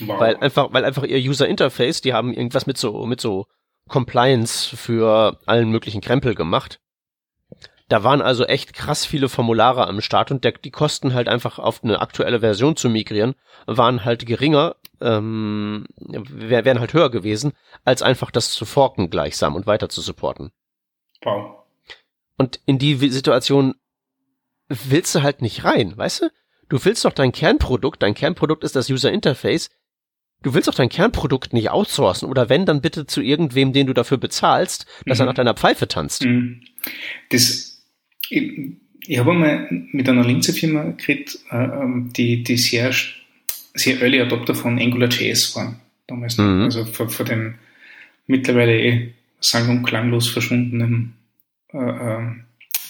Wow. Weil einfach, weil einfach ihr User Interface, die haben irgendwas mit so, mit so Compliance für allen möglichen Krempel gemacht. Da waren also echt krass viele Formulare am Start und der, die Kosten halt einfach auf eine aktuelle Version zu migrieren waren halt geringer, ähm, wären halt höher gewesen, als einfach das zu forken gleichsam und weiter zu supporten. Wow. Und in die Situation willst du halt nicht rein, weißt du? Du willst doch dein Kernprodukt, dein Kernprodukt ist das User Interface, du willst doch dein Kernprodukt nicht outsourcen oder wenn, dann bitte zu irgendwem, den du dafür bezahlst, dass mhm. er nach deiner Pfeife tanzt. Mhm. Das, ich, ich habe einmal mit einer Linzer Firma geredet, äh, ähm, die, die sehr, sehr Early Adopter von AngularJS waren. Damals mhm. Also vor, vor dem mittlerweile eh sang- und klanglos verschwundenen äh, äh,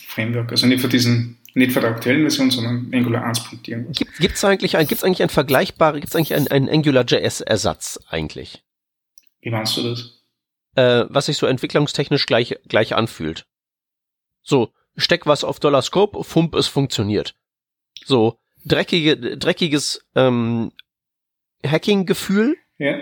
Framework. Also nicht für diesen nicht von der aktuellen Version, sondern Angular 1. Gibt es eigentlich ein, gibt's eigentlich ein vergleichbarer, gibt es eigentlich einen, einen AngularJS-Ersatz eigentlich? Wie meinst du das? Äh, was sich so entwicklungstechnisch gleich, gleich anfühlt. So, steck was auf Dollar Scope, Fump, es funktioniert. So, dreckige, dreckiges ähm, Hacking-Gefühl. Ja.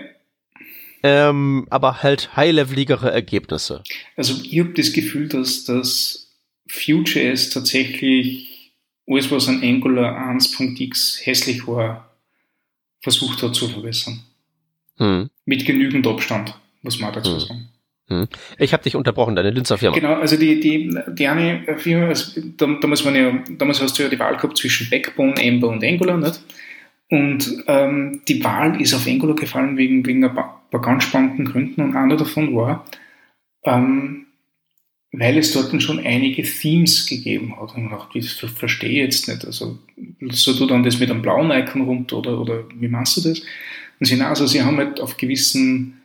Ähm, aber halt high-leveligere Ergebnisse. Also ich habe das Gefühl, dass das Vue.js tatsächlich alles, was an Angular 1.x hässlich war, versucht hat zu verbessern. Hm. Mit genügend Abstand, muss man dazu hm. sagen. Hm. Ich habe dich unterbrochen, deine Linzer Firma. Genau, also die, die, die eine Firma, also da, damals, waren ja, damals hast du ja die Wahl gehabt zwischen Backbone, Ember und Angular, nicht? Und ähm, die Wahl ist auf Angular gefallen wegen, wegen ein paar, paar ganz spannenden Gründen und einer davon war, ähm, weil es dort schon einige Themes gegeben hat. Und dachte, das verstehe ich jetzt nicht. Also, so du dann das mit einem blauen Icon runter oder, oder wie machst du das? Und sie, also sie haben halt auf gewissen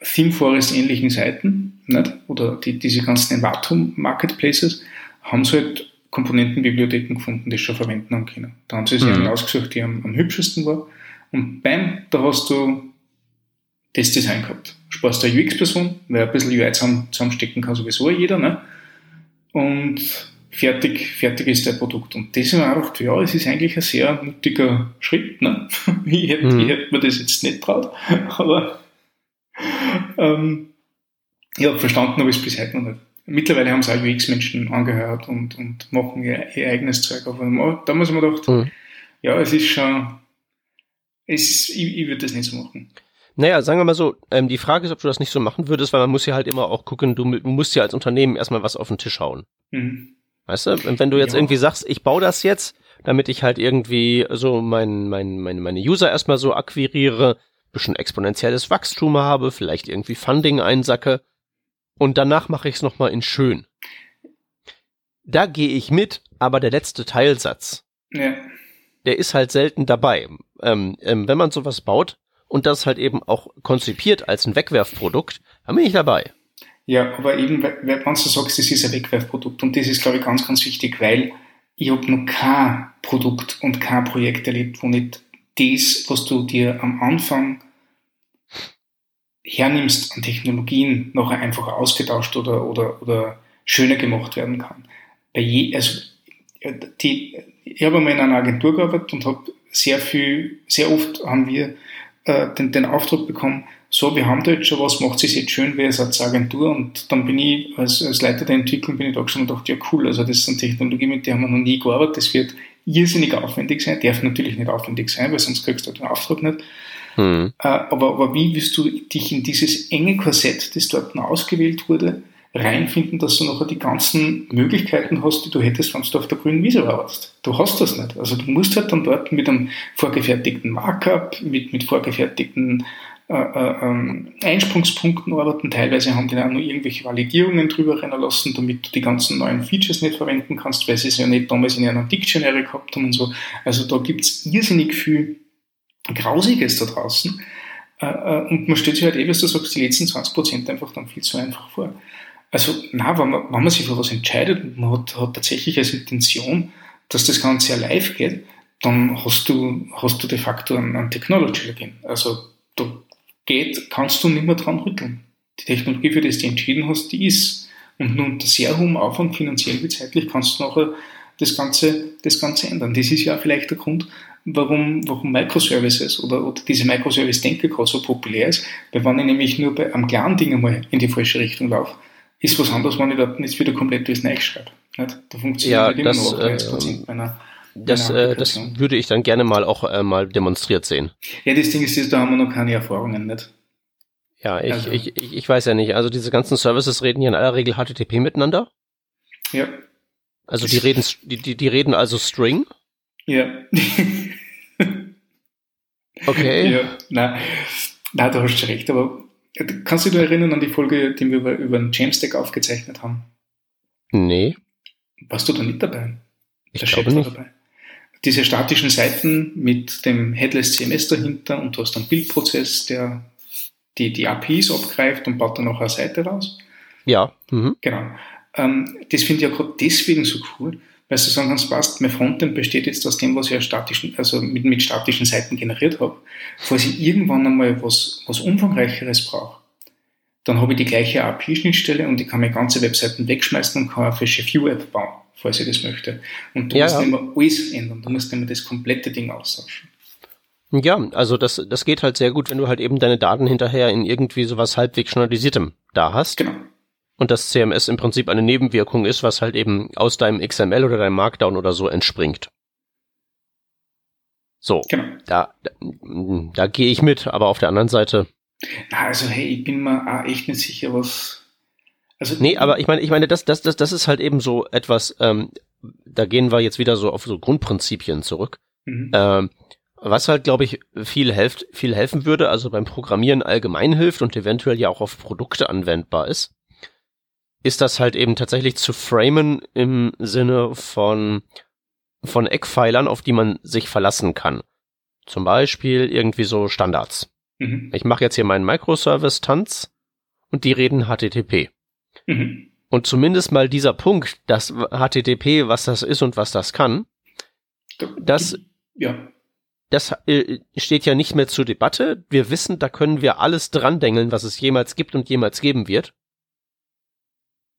Theme Forest ähnlichen Seiten, nicht? oder die, diese ganzen Envato Marketplaces, haben sie halt Komponentenbibliotheken gefunden, die schon verwenden haben können. Da haben sie sich mhm. ausgesucht, die am, am hübschesten war. Und beim, da hast du das Design gehabt. Sparst eine UX-Person, weil ein bisschen UI zusammenstecken kann sowieso jeder, ne? Und fertig, fertig ist der Produkt. Und das ist mir gedacht, ja, es ist eigentlich ein sehr mutiger Schritt, ne? Ich hätte, mhm. ich hätte mir das jetzt nicht traut, aber ähm, ich habe verstanden, aber es bis heute noch nicht. Mittlerweile haben es auch UX-Menschen angehört und, und machen ihr, ihr, eigenes Zeug. Aber da muss man gedacht, mhm. ja, es ist schon, es, ich, ich würde das nicht so machen. Naja, sagen wir mal so, ähm, die Frage ist, ob du das nicht so machen würdest, weil man muss ja halt immer auch gucken, du, du musst ja als Unternehmen erstmal was auf den Tisch hauen. Mhm. Weißt du, und wenn du jetzt ja. irgendwie sagst, ich baue das jetzt, damit ich halt irgendwie so mein, mein, meine, meine User erstmal so akquiriere, bisschen exponentielles Wachstum habe, vielleicht irgendwie Funding einsacke und danach mache ich es nochmal in schön. Da gehe ich mit, aber der letzte Teilsatz, ja. der ist halt selten dabei. Ähm, ähm, wenn man sowas baut, und das halt eben auch konzipiert als ein Wegwerfprodukt, dann bin ich dabei. Ja, aber eben, wenn du sagst, das ist ein Wegwerfprodukt und das ist, glaube ich, ganz, ganz wichtig, weil ich habe noch kein Produkt und kein Projekt erlebt, wo nicht das, was du dir am Anfang hernimmst an Technologien, nachher einfach ausgetauscht oder, oder, oder schöner gemacht werden kann. Bei je, also, die, ich habe einmal in einer Agentur gearbeitet und habe sehr viel, sehr oft haben wir äh, den, den Auftrag bekommen, so, wir haben da jetzt schon was, macht es jetzt schön, wer ist als Agentur und dann bin ich als, als Leiter der Entwicklung bin ich da gestanden und dachte, ja cool, also das ist eine Technologie, mit der haben wir noch nie gearbeitet, das wird irrsinnig aufwendig sein, darf natürlich nicht aufwendig sein, weil sonst kriegst du den Auftrag nicht. Mhm. Aber, aber wie willst du dich in dieses enge Korsett, das dort ausgewählt wurde, reinfinden, dass du nachher die ganzen Möglichkeiten hast, die du hättest, wenn du auf der grünen Wiese warst. Du hast das nicht. Also du musst halt dann dort mit einem vorgefertigten Markup, mit, mit vorgefertigten äh, äh, ähm, Einsprungspunkten arbeiten. Teilweise haben die dann auch nur irgendwelche Validierungen drüber rennen lassen, damit du die ganzen neuen Features nicht verwenden kannst, weil sie es ja nicht damals in einer Dictionary gehabt haben und so. Also da gibt's irrsinnig viel Grausiges da draußen. Äh, äh, und man stellt sich halt eh, was du sagst, die letzten 20% einfach dann viel zu einfach vor. Also, na, wenn man, wenn man sich für was entscheidet und man hat, hat tatsächlich als Intention, dass das Ganze ja live geht, dann hast du, hast du de facto einen Technology Login. Also, da geht, kannst du nicht mehr dran rütteln. Die Technologie, für die du entschieden hast, die ist. Und nur unter sehr hohem Aufwand, finanziell wie zeitlich, kannst du nachher das Ganze, das Ganze ändern. Das ist ja vielleicht der Grund, warum, warum Microservices oder, oder diese Microservice-Denke gerade so populär ist, weil wenn ich nämlich nur bei einem kleinen Ding einmal in die falsche Richtung laufe, ist was anderes, wenn ich dort nicht wieder komplett durchs Neue schreibe. Nicht? Da funktioniert ja, das, immer noch 30% äh, meiner das, äh, das würde ich dann gerne mal auch äh, mal demonstriert sehen. Ja, das Ding ist, da haben wir noch keine Erfahrungen, nicht? Ja, ich, also. ich, ich, ich weiß ja nicht. Also diese ganzen Services reden hier in aller Regel HTTP miteinander. Ja. Also die reden, die, die, die reden also String. Ja. okay. Ja, nein, nein, du hast recht, aber kannst du dich erinnern an die Folge, die wir über, über den Jamstack aufgezeichnet haben? Nee. Warst du da nicht dabei? Ich Der glaube nicht. Dabei. Diese statischen Seiten mit dem Headless CMS dahinter und du hast einen Bildprozess, der die, die APIs abgreift und baut dann noch eine Seite raus. Ja. Mhm. Genau. Ähm, das finde ich ja gerade deswegen so cool, weil du sagen kannst, passt, mein Frontend besteht jetzt aus dem, was ich statischen, also mit, mit statischen Seiten generiert habe. Falls ich irgendwann einmal was, was umfangreicheres brauche, dann habe ich die gleiche API-Schnittstelle und ich kann meine ganze Webseiten wegschmeißen und kann eine frische View-App bauen, falls ich das möchte. Und du ja, musst ja. immer alles ändern, du musst immer das komplette Ding austauschen. Ja, also das, das geht halt sehr gut, wenn du halt eben deine Daten hinterher in irgendwie sowas halbwegs standardisiertem da hast. Genau und das CMS im Prinzip eine Nebenwirkung ist, was halt eben aus deinem XML oder deinem Markdown oder so entspringt. So, genau. da, da, da gehe ich mit, aber auf der anderen Seite. Also hey, ich bin mir auch echt nicht sicher, was. Also, nee, aber ich meine, ich meine, das, das, das, das ist halt eben so etwas, ähm, da gehen wir jetzt wieder so auf so Grundprinzipien zurück. Mhm. Ähm, was halt, glaube ich, viel, helft, viel helfen würde, also beim Programmieren allgemein hilft und eventuell ja auch auf Produkte anwendbar ist, ist das halt eben tatsächlich zu framen im Sinne von, von Eckpfeilern, auf die man sich verlassen kann. Zum Beispiel irgendwie so Standards. Mhm. Ich mache jetzt hier meinen Microservice-Tanz und die reden HTTP. Mhm. Und zumindest mal dieser Punkt, das HTTP, was das ist und was das kann, das, ja. das äh, steht ja nicht mehr zur Debatte. Wir wissen, da können wir alles dran dengeln, was es jemals gibt und jemals geben wird.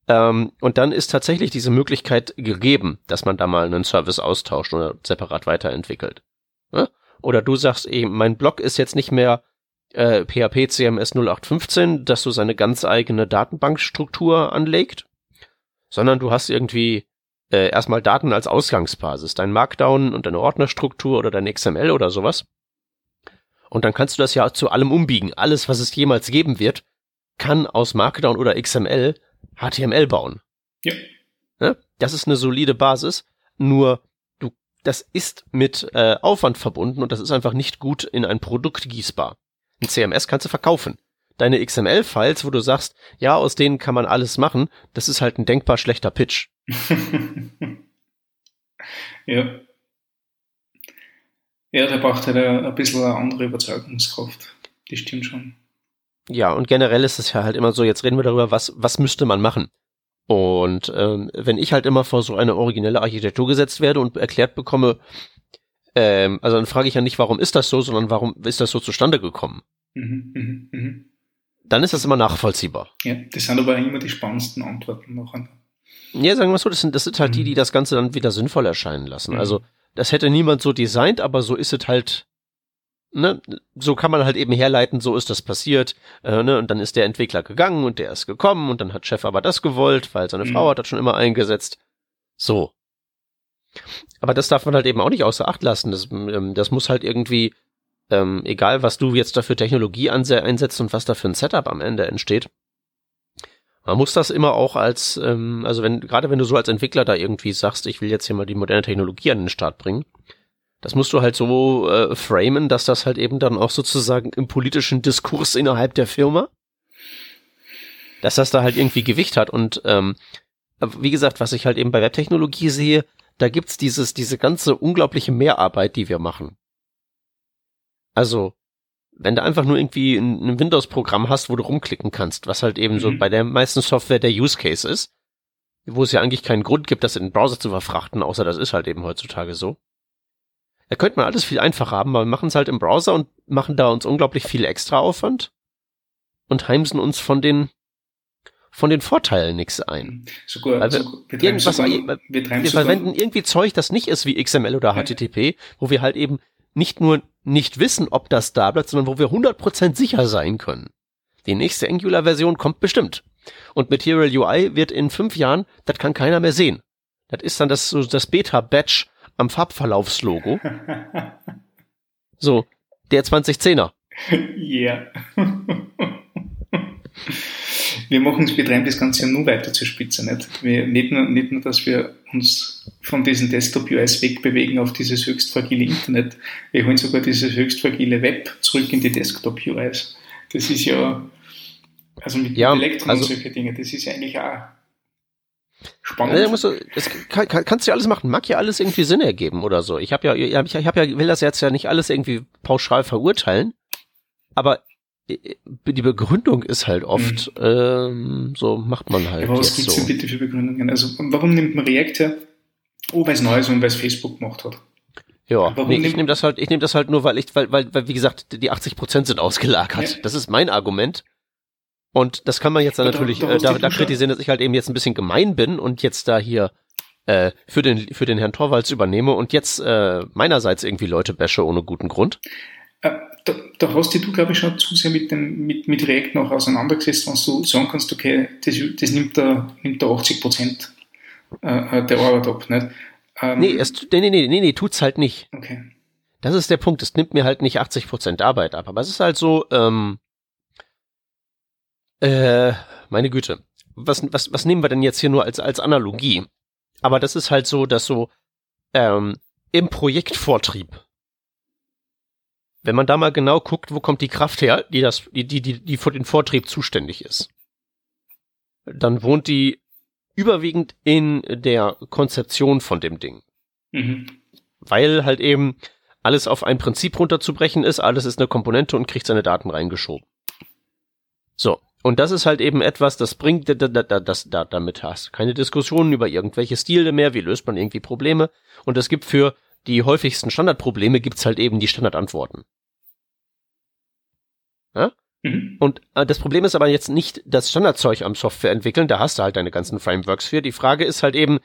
Ähm, und dann ist tatsächlich diese Möglichkeit gegeben, dass man da mal einen Service austauscht oder separat weiterentwickelt. Ne? Oder du sagst eben, mein Blog ist jetzt nicht mehr äh, PHP CMS 0815, dass du seine ganz eigene Datenbankstruktur anlegt, sondern du hast irgendwie äh, erstmal Daten als Ausgangsbasis, dein Markdown und deine Ordnerstruktur oder dein XML oder sowas. Und dann kannst du das ja zu allem umbiegen. Alles, was es jemals geben wird, kann aus Markdown oder XML HTML bauen. Ja. Ne? Das ist eine solide Basis, nur du, das ist mit äh, Aufwand verbunden und das ist einfach nicht gut in ein Produkt gießbar. Ein CMS kannst du verkaufen. Deine XML-Files, wo du sagst, ja, aus denen kann man alles machen, das ist halt ein denkbar schlechter Pitch. ja. Ja, der braucht halt ein bisschen eine andere Überzeugungskraft. Die stimmt schon. Ja, und generell ist es ja halt immer so, jetzt reden wir darüber, was, was müsste man machen. Und ähm, wenn ich halt immer vor so eine originelle Architektur gesetzt werde und erklärt bekomme, ähm, also dann frage ich ja nicht, warum ist das so, sondern warum ist das so zustande gekommen? Mhm, mh, mh. Dann ist das immer nachvollziehbar. Ja, das sind aber immer die spannendsten Antworten noch. Ja, sagen wir so, das sind, das sind halt mhm. die, die das Ganze dann wieder sinnvoll erscheinen lassen. Mhm. Also das hätte niemand so designt, aber so ist es halt ne, so kann man halt eben herleiten, so ist das passiert, äh, ne, und dann ist der Entwickler gegangen und der ist gekommen und dann hat Chef aber das gewollt, weil seine mhm. Frau hat das schon immer eingesetzt. So. Aber das darf man halt eben auch nicht außer Acht lassen. Das, ähm, das muss halt irgendwie, ähm, egal was du jetzt dafür Technologie einsetzt und was da für ein Setup am Ende entsteht, man muss das immer auch als, ähm, also wenn, gerade wenn du so als Entwickler da irgendwie sagst, ich will jetzt hier mal die moderne Technologie an den Start bringen, das musst du halt so äh, framen, dass das halt eben dann auch sozusagen im politischen Diskurs innerhalb der Firma, dass das da halt irgendwie Gewicht hat. Und ähm, wie gesagt, was ich halt eben bei Webtechnologie sehe, da gibt's dieses, diese ganze unglaubliche Mehrarbeit, die wir machen. Also, wenn du einfach nur irgendwie ein, ein Windows-Programm hast, wo du rumklicken kannst, was halt eben mhm. so bei der meisten Software der Use Case ist, wo es ja eigentlich keinen Grund gibt, das in den Browser zu verfrachten, außer das ist halt eben heutzutage so. Da könnte man alles viel einfacher haben, aber wir machen es halt im Browser und machen da uns unglaublich viel extra Aufwand und heimsen uns von den von den Vorteilen nichts ein. Sogar, weil wir, so, wir, irgendwas, sogar, wir, wir verwenden irgendwie Zeug, das nicht ist wie XML oder HTTP, wo wir halt eben nicht nur nicht wissen, ob das da bleibt, sondern wo wir 100% sicher sein können. Die nächste Angular-Version kommt bestimmt. Und Material UI wird in fünf Jahren, das kann keiner mehr sehen. Das ist dann das, so das Beta-Batch am Farbverlaufslogo. so, der 2010er. Yeah. wir machen es, wir treiben das Ganze ja nur weiter zur Spitze, nicht? Wir, nicht, nur, nicht nur, dass wir uns von diesen Desktop-UIs wegbewegen auf dieses höchst fragile Internet, wir holen sogar dieses höchst fragile Web zurück in die Desktop-UIs. Das ist ja, also mit ja, Elektron also, und solche Dinge, das ist ja eigentlich auch spannend. Ja, musst du, das kann, kann, kannst du ja alles machen, mag ja alles irgendwie Sinn ergeben oder so. Ich habe ja, ich habe ja, will das jetzt ja nicht alles irgendwie pauschal verurteilen, aber äh, die Begründung ist halt oft, mhm. ähm, so macht man halt. Aber was gibt es so. denn bitte für Begründungen? Also warum nimmt man React her? Oh, weil es neu ist und weil es Facebook gemacht hat. Ja, nee, ich nehme das halt, ich nehme das halt nur, weil ich, weil, weil, weil wie gesagt, die 80 Prozent sind ausgelagert. Ja. Das ist mein Argument. Und das kann man jetzt dann ja, natürlich da, äh, da, da kritisieren, dass ich halt eben jetzt ein bisschen gemein bin und jetzt da hier äh, für den für den Herrn Torvalds übernehme und jetzt äh, meinerseits irgendwie Leute bashe ohne guten Grund. Äh, da, da hast du, glaube ich, schon zu sehr mit, dem, mit, mit React noch auseinandergesetzt, wenn du sagen kannst, okay, das, das nimmt da, nimmt da 80 Prozent äh, der Arbeit ab. Nicht? Ähm, nee, es, nee, nee, nee, nee, nee, tut's halt nicht. Okay. Das ist der Punkt. Es nimmt mir halt nicht 80 Prozent Arbeit ab. Aber es ist halt so, ähm, äh, meine Güte. Was, was, was nehmen wir denn jetzt hier nur als, als Analogie? Aber das ist halt so, dass so, ähm, im Projektvortrieb wenn man da mal genau guckt, wo kommt die Kraft her, die das, die, die, die, die für den Vortrieb zuständig ist, dann wohnt die überwiegend in der Konzeption von dem Ding. Mhm. Weil halt eben alles auf ein Prinzip runterzubrechen ist, alles ist eine Komponente und kriegt seine Daten reingeschoben. So. Und das ist halt eben etwas, das bringt, da, da, da, das, da, damit hast keine Diskussionen über irgendwelche Stile mehr, wie löst man irgendwie Probleme. Und es gibt für die häufigsten Standardprobleme gibt's halt eben die Standardantworten. Ja? Mhm. Und äh, das Problem ist aber jetzt nicht das Standardzeug am Software entwickeln, da hast du halt deine ganzen Frameworks für. Die Frage ist halt eben,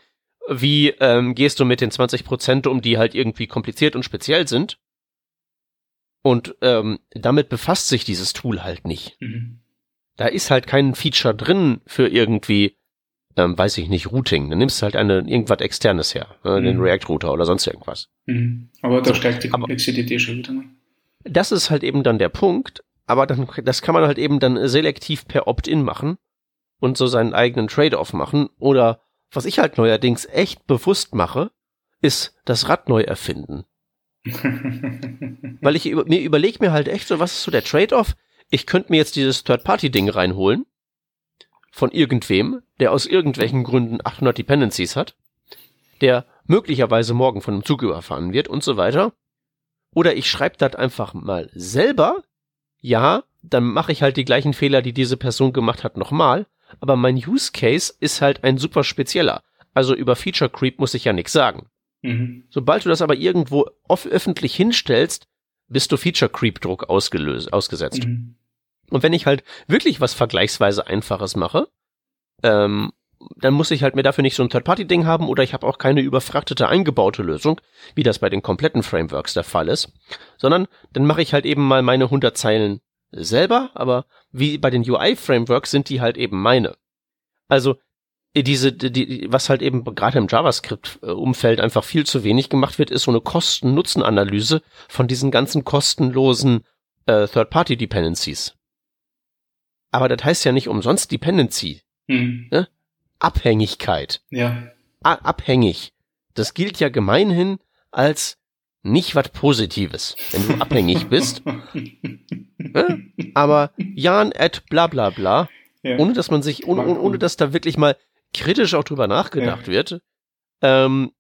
wie ähm, gehst du mit den 20 Prozent um, die halt irgendwie kompliziert und speziell sind? Und ähm, damit befasst sich dieses Tool halt nicht. Mhm. Da ist halt kein Feature drin für irgendwie ähm, weiß ich nicht, Routing. Dann nimmst du halt eine, irgendwas externes her, äh, mhm. den React-Router oder sonst irgendwas. Mhm. Aber da steigt die Komplexität schon wieder. Ne? Das ist halt eben dann der Punkt, aber dann, das kann man halt eben dann selektiv per Opt-in machen und so seinen eigenen Trade-off machen. Oder was ich halt neuerdings echt bewusst mache, ist das Rad neu erfinden. Weil ich mir überlege mir halt echt so, was ist so der Trade-off? Ich könnte mir jetzt dieses Third-Party-Ding reinholen von irgendwem, der aus irgendwelchen Gründen 800 Dependencies hat, der möglicherweise morgen von einem Zug überfahren wird und so weiter. Oder ich schreibe das einfach mal selber. Ja, dann mache ich halt die gleichen Fehler, die diese Person gemacht hat, nochmal. Aber mein Use Case ist halt ein super spezieller. Also über Feature Creep muss ich ja nichts sagen. Mhm. Sobald du das aber irgendwo öffentlich hinstellst, bist du Feature Creep Druck ausgelöst, ausgesetzt. Mhm. Und wenn ich halt wirklich was vergleichsweise Einfaches mache, ähm, dann muss ich halt mir dafür nicht so ein Third-Party-Ding haben oder ich habe auch keine überfrachtete eingebaute Lösung, wie das bei den kompletten Frameworks der Fall ist, sondern dann mache ich halt eben mal meine 100 Zeilen selber, aber wie bei den UI-Frameworks sind die halt eben meine. Also diese, die, was halt eben gerade im JavaScript-Umfeld einfach viel zu wenig gemacht wird, ist so eine Kosten-Nutzen-Analyse von diesen ganzen kostenlosen äh, Third-Party-Dependencies. Aber das heißt ja nicht umsonst Dependency. Hm. Ne? Abhängigkeit. Ja. A abhängig. Das gilt ja gemeinhin als nicht was Positives, wenn du abhängig bist. ne? Aber Jan at bla bla bla, ja. ohne dass man sich, ohne, ohne, ohne dass da wirklich mal kritisch auch drüber nachgedacht ja. wird, ähm,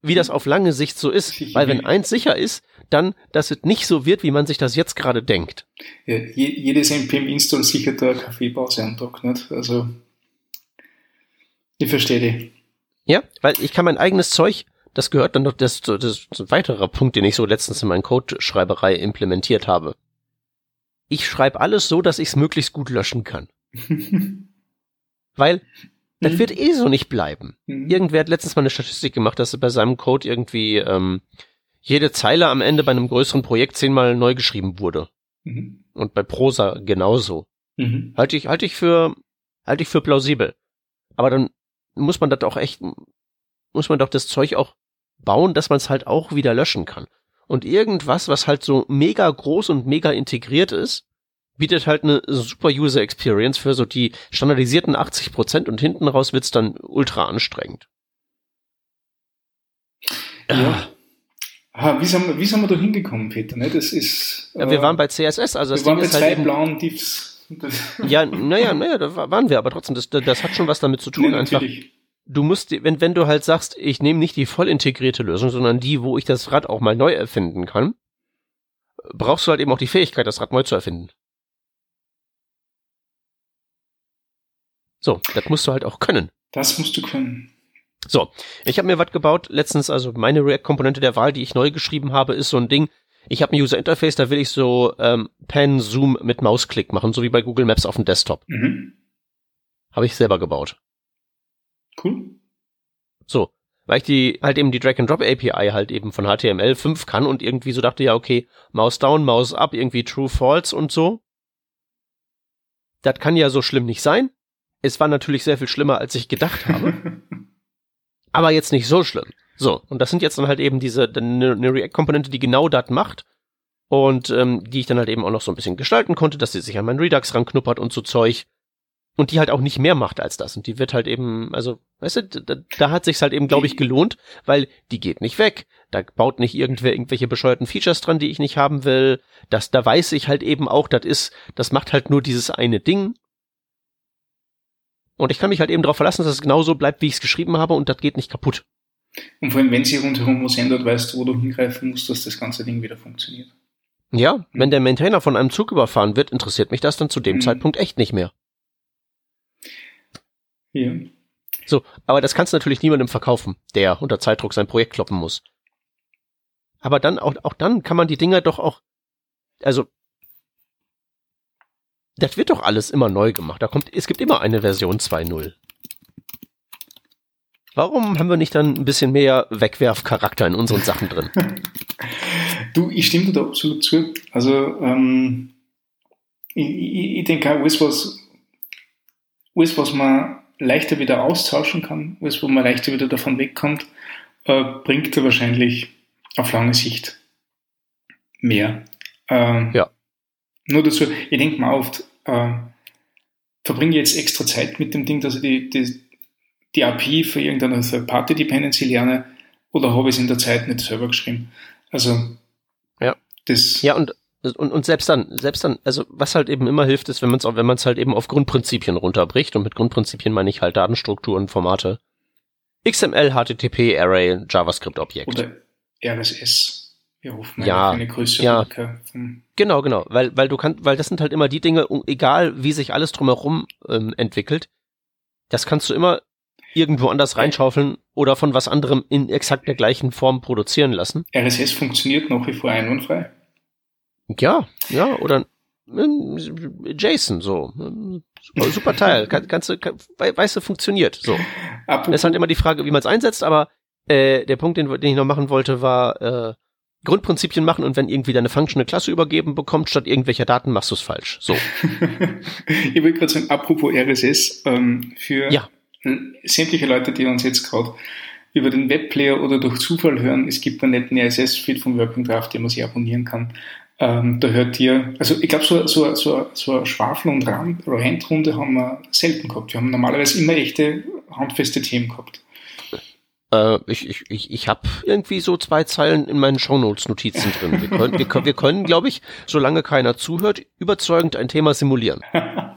wie das auf lange Sicht so ist. Weil wenn eins sicher ist, dann, dass es nicht so wird, wie man sich das jetzt gerade denkt. Ja, jedes NPM-Install sichert da Kaffeepause Tag, nicht? Also, ich verstehe die. Ja, weil ich kann mein eigenes Zeug, das gehört dann noch, das, das ist ein weiterer Punkt, den ich so letztens in meinen Codeschreiberei implementiert habe. Ich schreibe alles so, dass ich es möglichst gut löschen kann. weil das mhm. wird eh so nicht bleiben. Mhm. Irgendwer hat letztens mal eine Statistik gemacht, dass er bei seinem Code irgendwie ähm, jede Zeile am Ende bei einem größeren Projekt zehnmal neu geschrieben wurde. Mhm. Und bei Prosa genauso. Mhm. Halte ich, halte ich für, halte ich für plausibel. Aber dann muss man das auch echt, muss man doch das Zeug auch bauen, dass man es halt auch wieder löschen kann. Und irgendwas, was halt so mega groß und mega integriert ist, bietet halt eine super User Experience für so die standardisierten 80 Prozent und hinten raus wird's dann ultra anstrengend. Ja. Ah, wie, sind wir, wie sind wir da hingekommen, Peter? Ne? Das ist, ja, wir äh, waren bei CSS, also das wir Ding waren bei zwei halt blauen Diffs. ja, naja, naja, da waren wir, aber trotzdem, das, das hat schon was damit zu tun, nee, einfach. Du musst, wenn, wenn du halt sagst, ich nehme nicht die voll integrierte Lösung, sondern die, wo ich das Rad auch mal neu erfinden kann, brauchst du halt eben auch die Fähigkeit, das Rad neu zu erfinden. So, das musst du halt auch können. Das musst du können. So, ich habe mir was gebaut letztens, also meine React-Komponente der Wahl, die ich neu geschrieben habe, ist so ein Ding. Ich habe ein User Interface, da will ich so ähm, Pen Zoom mit Mausklick machen, so wie bei Google Maps auf dem Desktop. Mhm. Habe ich selber gebaut. Cool. So, weil ich die halt eben die Drag and Drop API halt eben von HTML5 kann und irgendwie so dachte ja, okay, Maus down, Maus up, irgendwie true false und so. Das kann ja so schlimm nicht sein. Es war natürlich sehr viel schlimmer, als ich gedacht habe. aber jetzt nicht so schlimm. So, und das sind jetzt dann halt eben diese, eine, React-Komponente, die genau das macht. Und ähm, die ich dann halt eben auch noch so ein bisschen gestalten konnte, dass sie sich an meinen Redux ranknuppert und so Zeug. Und die halt auch nicht mehr macht als das. Und die wird halt eben, also, weißt du, da, da hat sich's halt eben, glaube ich, gelohnt, weil die geht nicht weg, da baut nicht irgendwer irgendwelche bescheuerten Features dran, die ich nicht haben will, das, da weiß ich halt eben auch, das ist, das macht halt nur dieses eine Ding und ich kann mich halt eben darauf verlassen, dass es genauso bleibt, wie ich es geschrieben habe und das geht nicht kaputt. Und vor allem, wenn sich rundherum was ändert, weißt du, wo du hingreifen musst, dass das ganze Ding wieder funktioniert. Ja, mhm. wenn der Maintainer von einem Zug überfahren wird, interessiert mich das dann zu dem mhm. Zeitpunkt echt nicht mehr. Ja. So, aber das kannst du natürlich niemandem verkaufen, der unter Zeitdruck sein Projekt kloppen muss. Aber dann, auch, auch dann kann man die Dinger doch auch, also das wird doch alles immer neu gemacht. Da kommt, es gibt immer eine Version 2.0. Warum haben wir nicht dann ein bisschen mehr Wegwerfcharakter in unseren Sachen drin? du, ich stimme dir da absolut zu. Also, ähm, ich, ich, ich denke auch, alles was, alles, was man leichter wieder austauschen kann, alles, wo man leichter wieder davon wegkommt, äh, bringt er wahrscheinlich auf lange Sicht mehr. Ähm, ja. Nur dazu, ich denke mal oft, äh, verbringe jetzt extra Zeit mit dem Ding, dass ich die, die, die API für irgendeine Third-Party-Dependency lerne oder habe ich es in der Zeit nicht selber geschrieben. Also, ja. Das. Ja, und, und, und selbst dann, selbst dann, also was halt eben immer hilft, ist, wenn man es wenn man es halt eben auf Grundprinzipien runterbricht und mit Grundprinzipien meine ich halt Datenstrukturen, Formate. XML, HTTP, Array, JavaScript Objekt. Oder RSS. Wir rufen ja, eine größere ja. Hm. Genau, genau, weil, weil du kannst, weil das sind halt immer die Dinge, egal wie sich alles drumherum ähm, entwickelt, das kannst du immer irgendwo anders reinschaufeln oder von was anderem in exakt der gleichen Form produzieren lassen. RSS funktioniert nach wie vor einwandfrei. Ja, ja, oder JSON, so. Super Teil, kannst du, weißt du, funktioniert, so. Apropos. Das ist halt immer die Frage, wie man es einsetzt, aber äh, der Punkt, den, den ich noch machen wollte, war, äh, Grundprinzipien machen und wenn irgendwie deine Function eine Klasse übergeben bekommt, statt irgendwelcher Daten, machst du es falsch. So. ich wollte gerade sagen, apropos RSS, ähm, für ja. sämtliche Leute, die uns jetzt gerade über den Webplayer oder durch Zufall hören, es gibt einen netten RSS-Feed vom Working Draft, den man sich abonnieren kann. Ähm, da hört ihr, also ich glaube, so, so, so, so eine Schwafel- und Randrunde haben wir selten gehabt. Wir haben normalerweise immer echte handfeste Themen gehabt. Äh, ich ich, ich, ich habe irgendwie so zwei Zeilen in meinen Shownotes-Notizen drin. Wir können, wir können, wir können glaube ich, solange keiner zuhört, überzeugend ein Thema simulieren.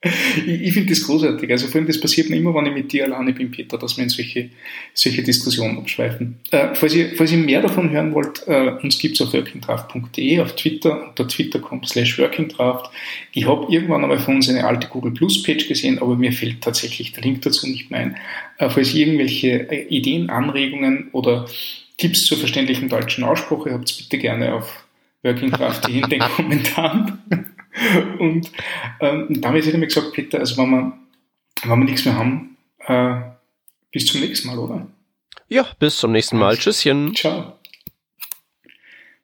ich, ich finde das großartig. Also vor allem, das passiert mir immer, wenn ich mit dir alleine bin, Peter, dass wir in solche, solche Diskussionen abschweifen. Äh, falls, ihr, falls ihr mehr davon hören wollt, äh, uns gibt's auf workingdraft.de, auf Twitter, unter twitter.com slash workingdraft. Ich habe irgendwann einmal von uns eine alte Google Plus Page gesehen, aber mir fällt tatsächlich der Link dazu nicht mehr ein. Äh, falls ihr irgendwelche äh, Ideen, Anregungen oder Tipps zur verständlichen deutschen Aussprache habt, bitte gerne auf workingdraft.de in den Kommentaren. Und ähm, damit hätte ich mir gesagt, Peter, also wenn wir, wenn wir nichts mehr haben, äh, bis zum nächsten Mal, oder? Ja, bis zum nächsten Mal. Tschüsschen. Ciao.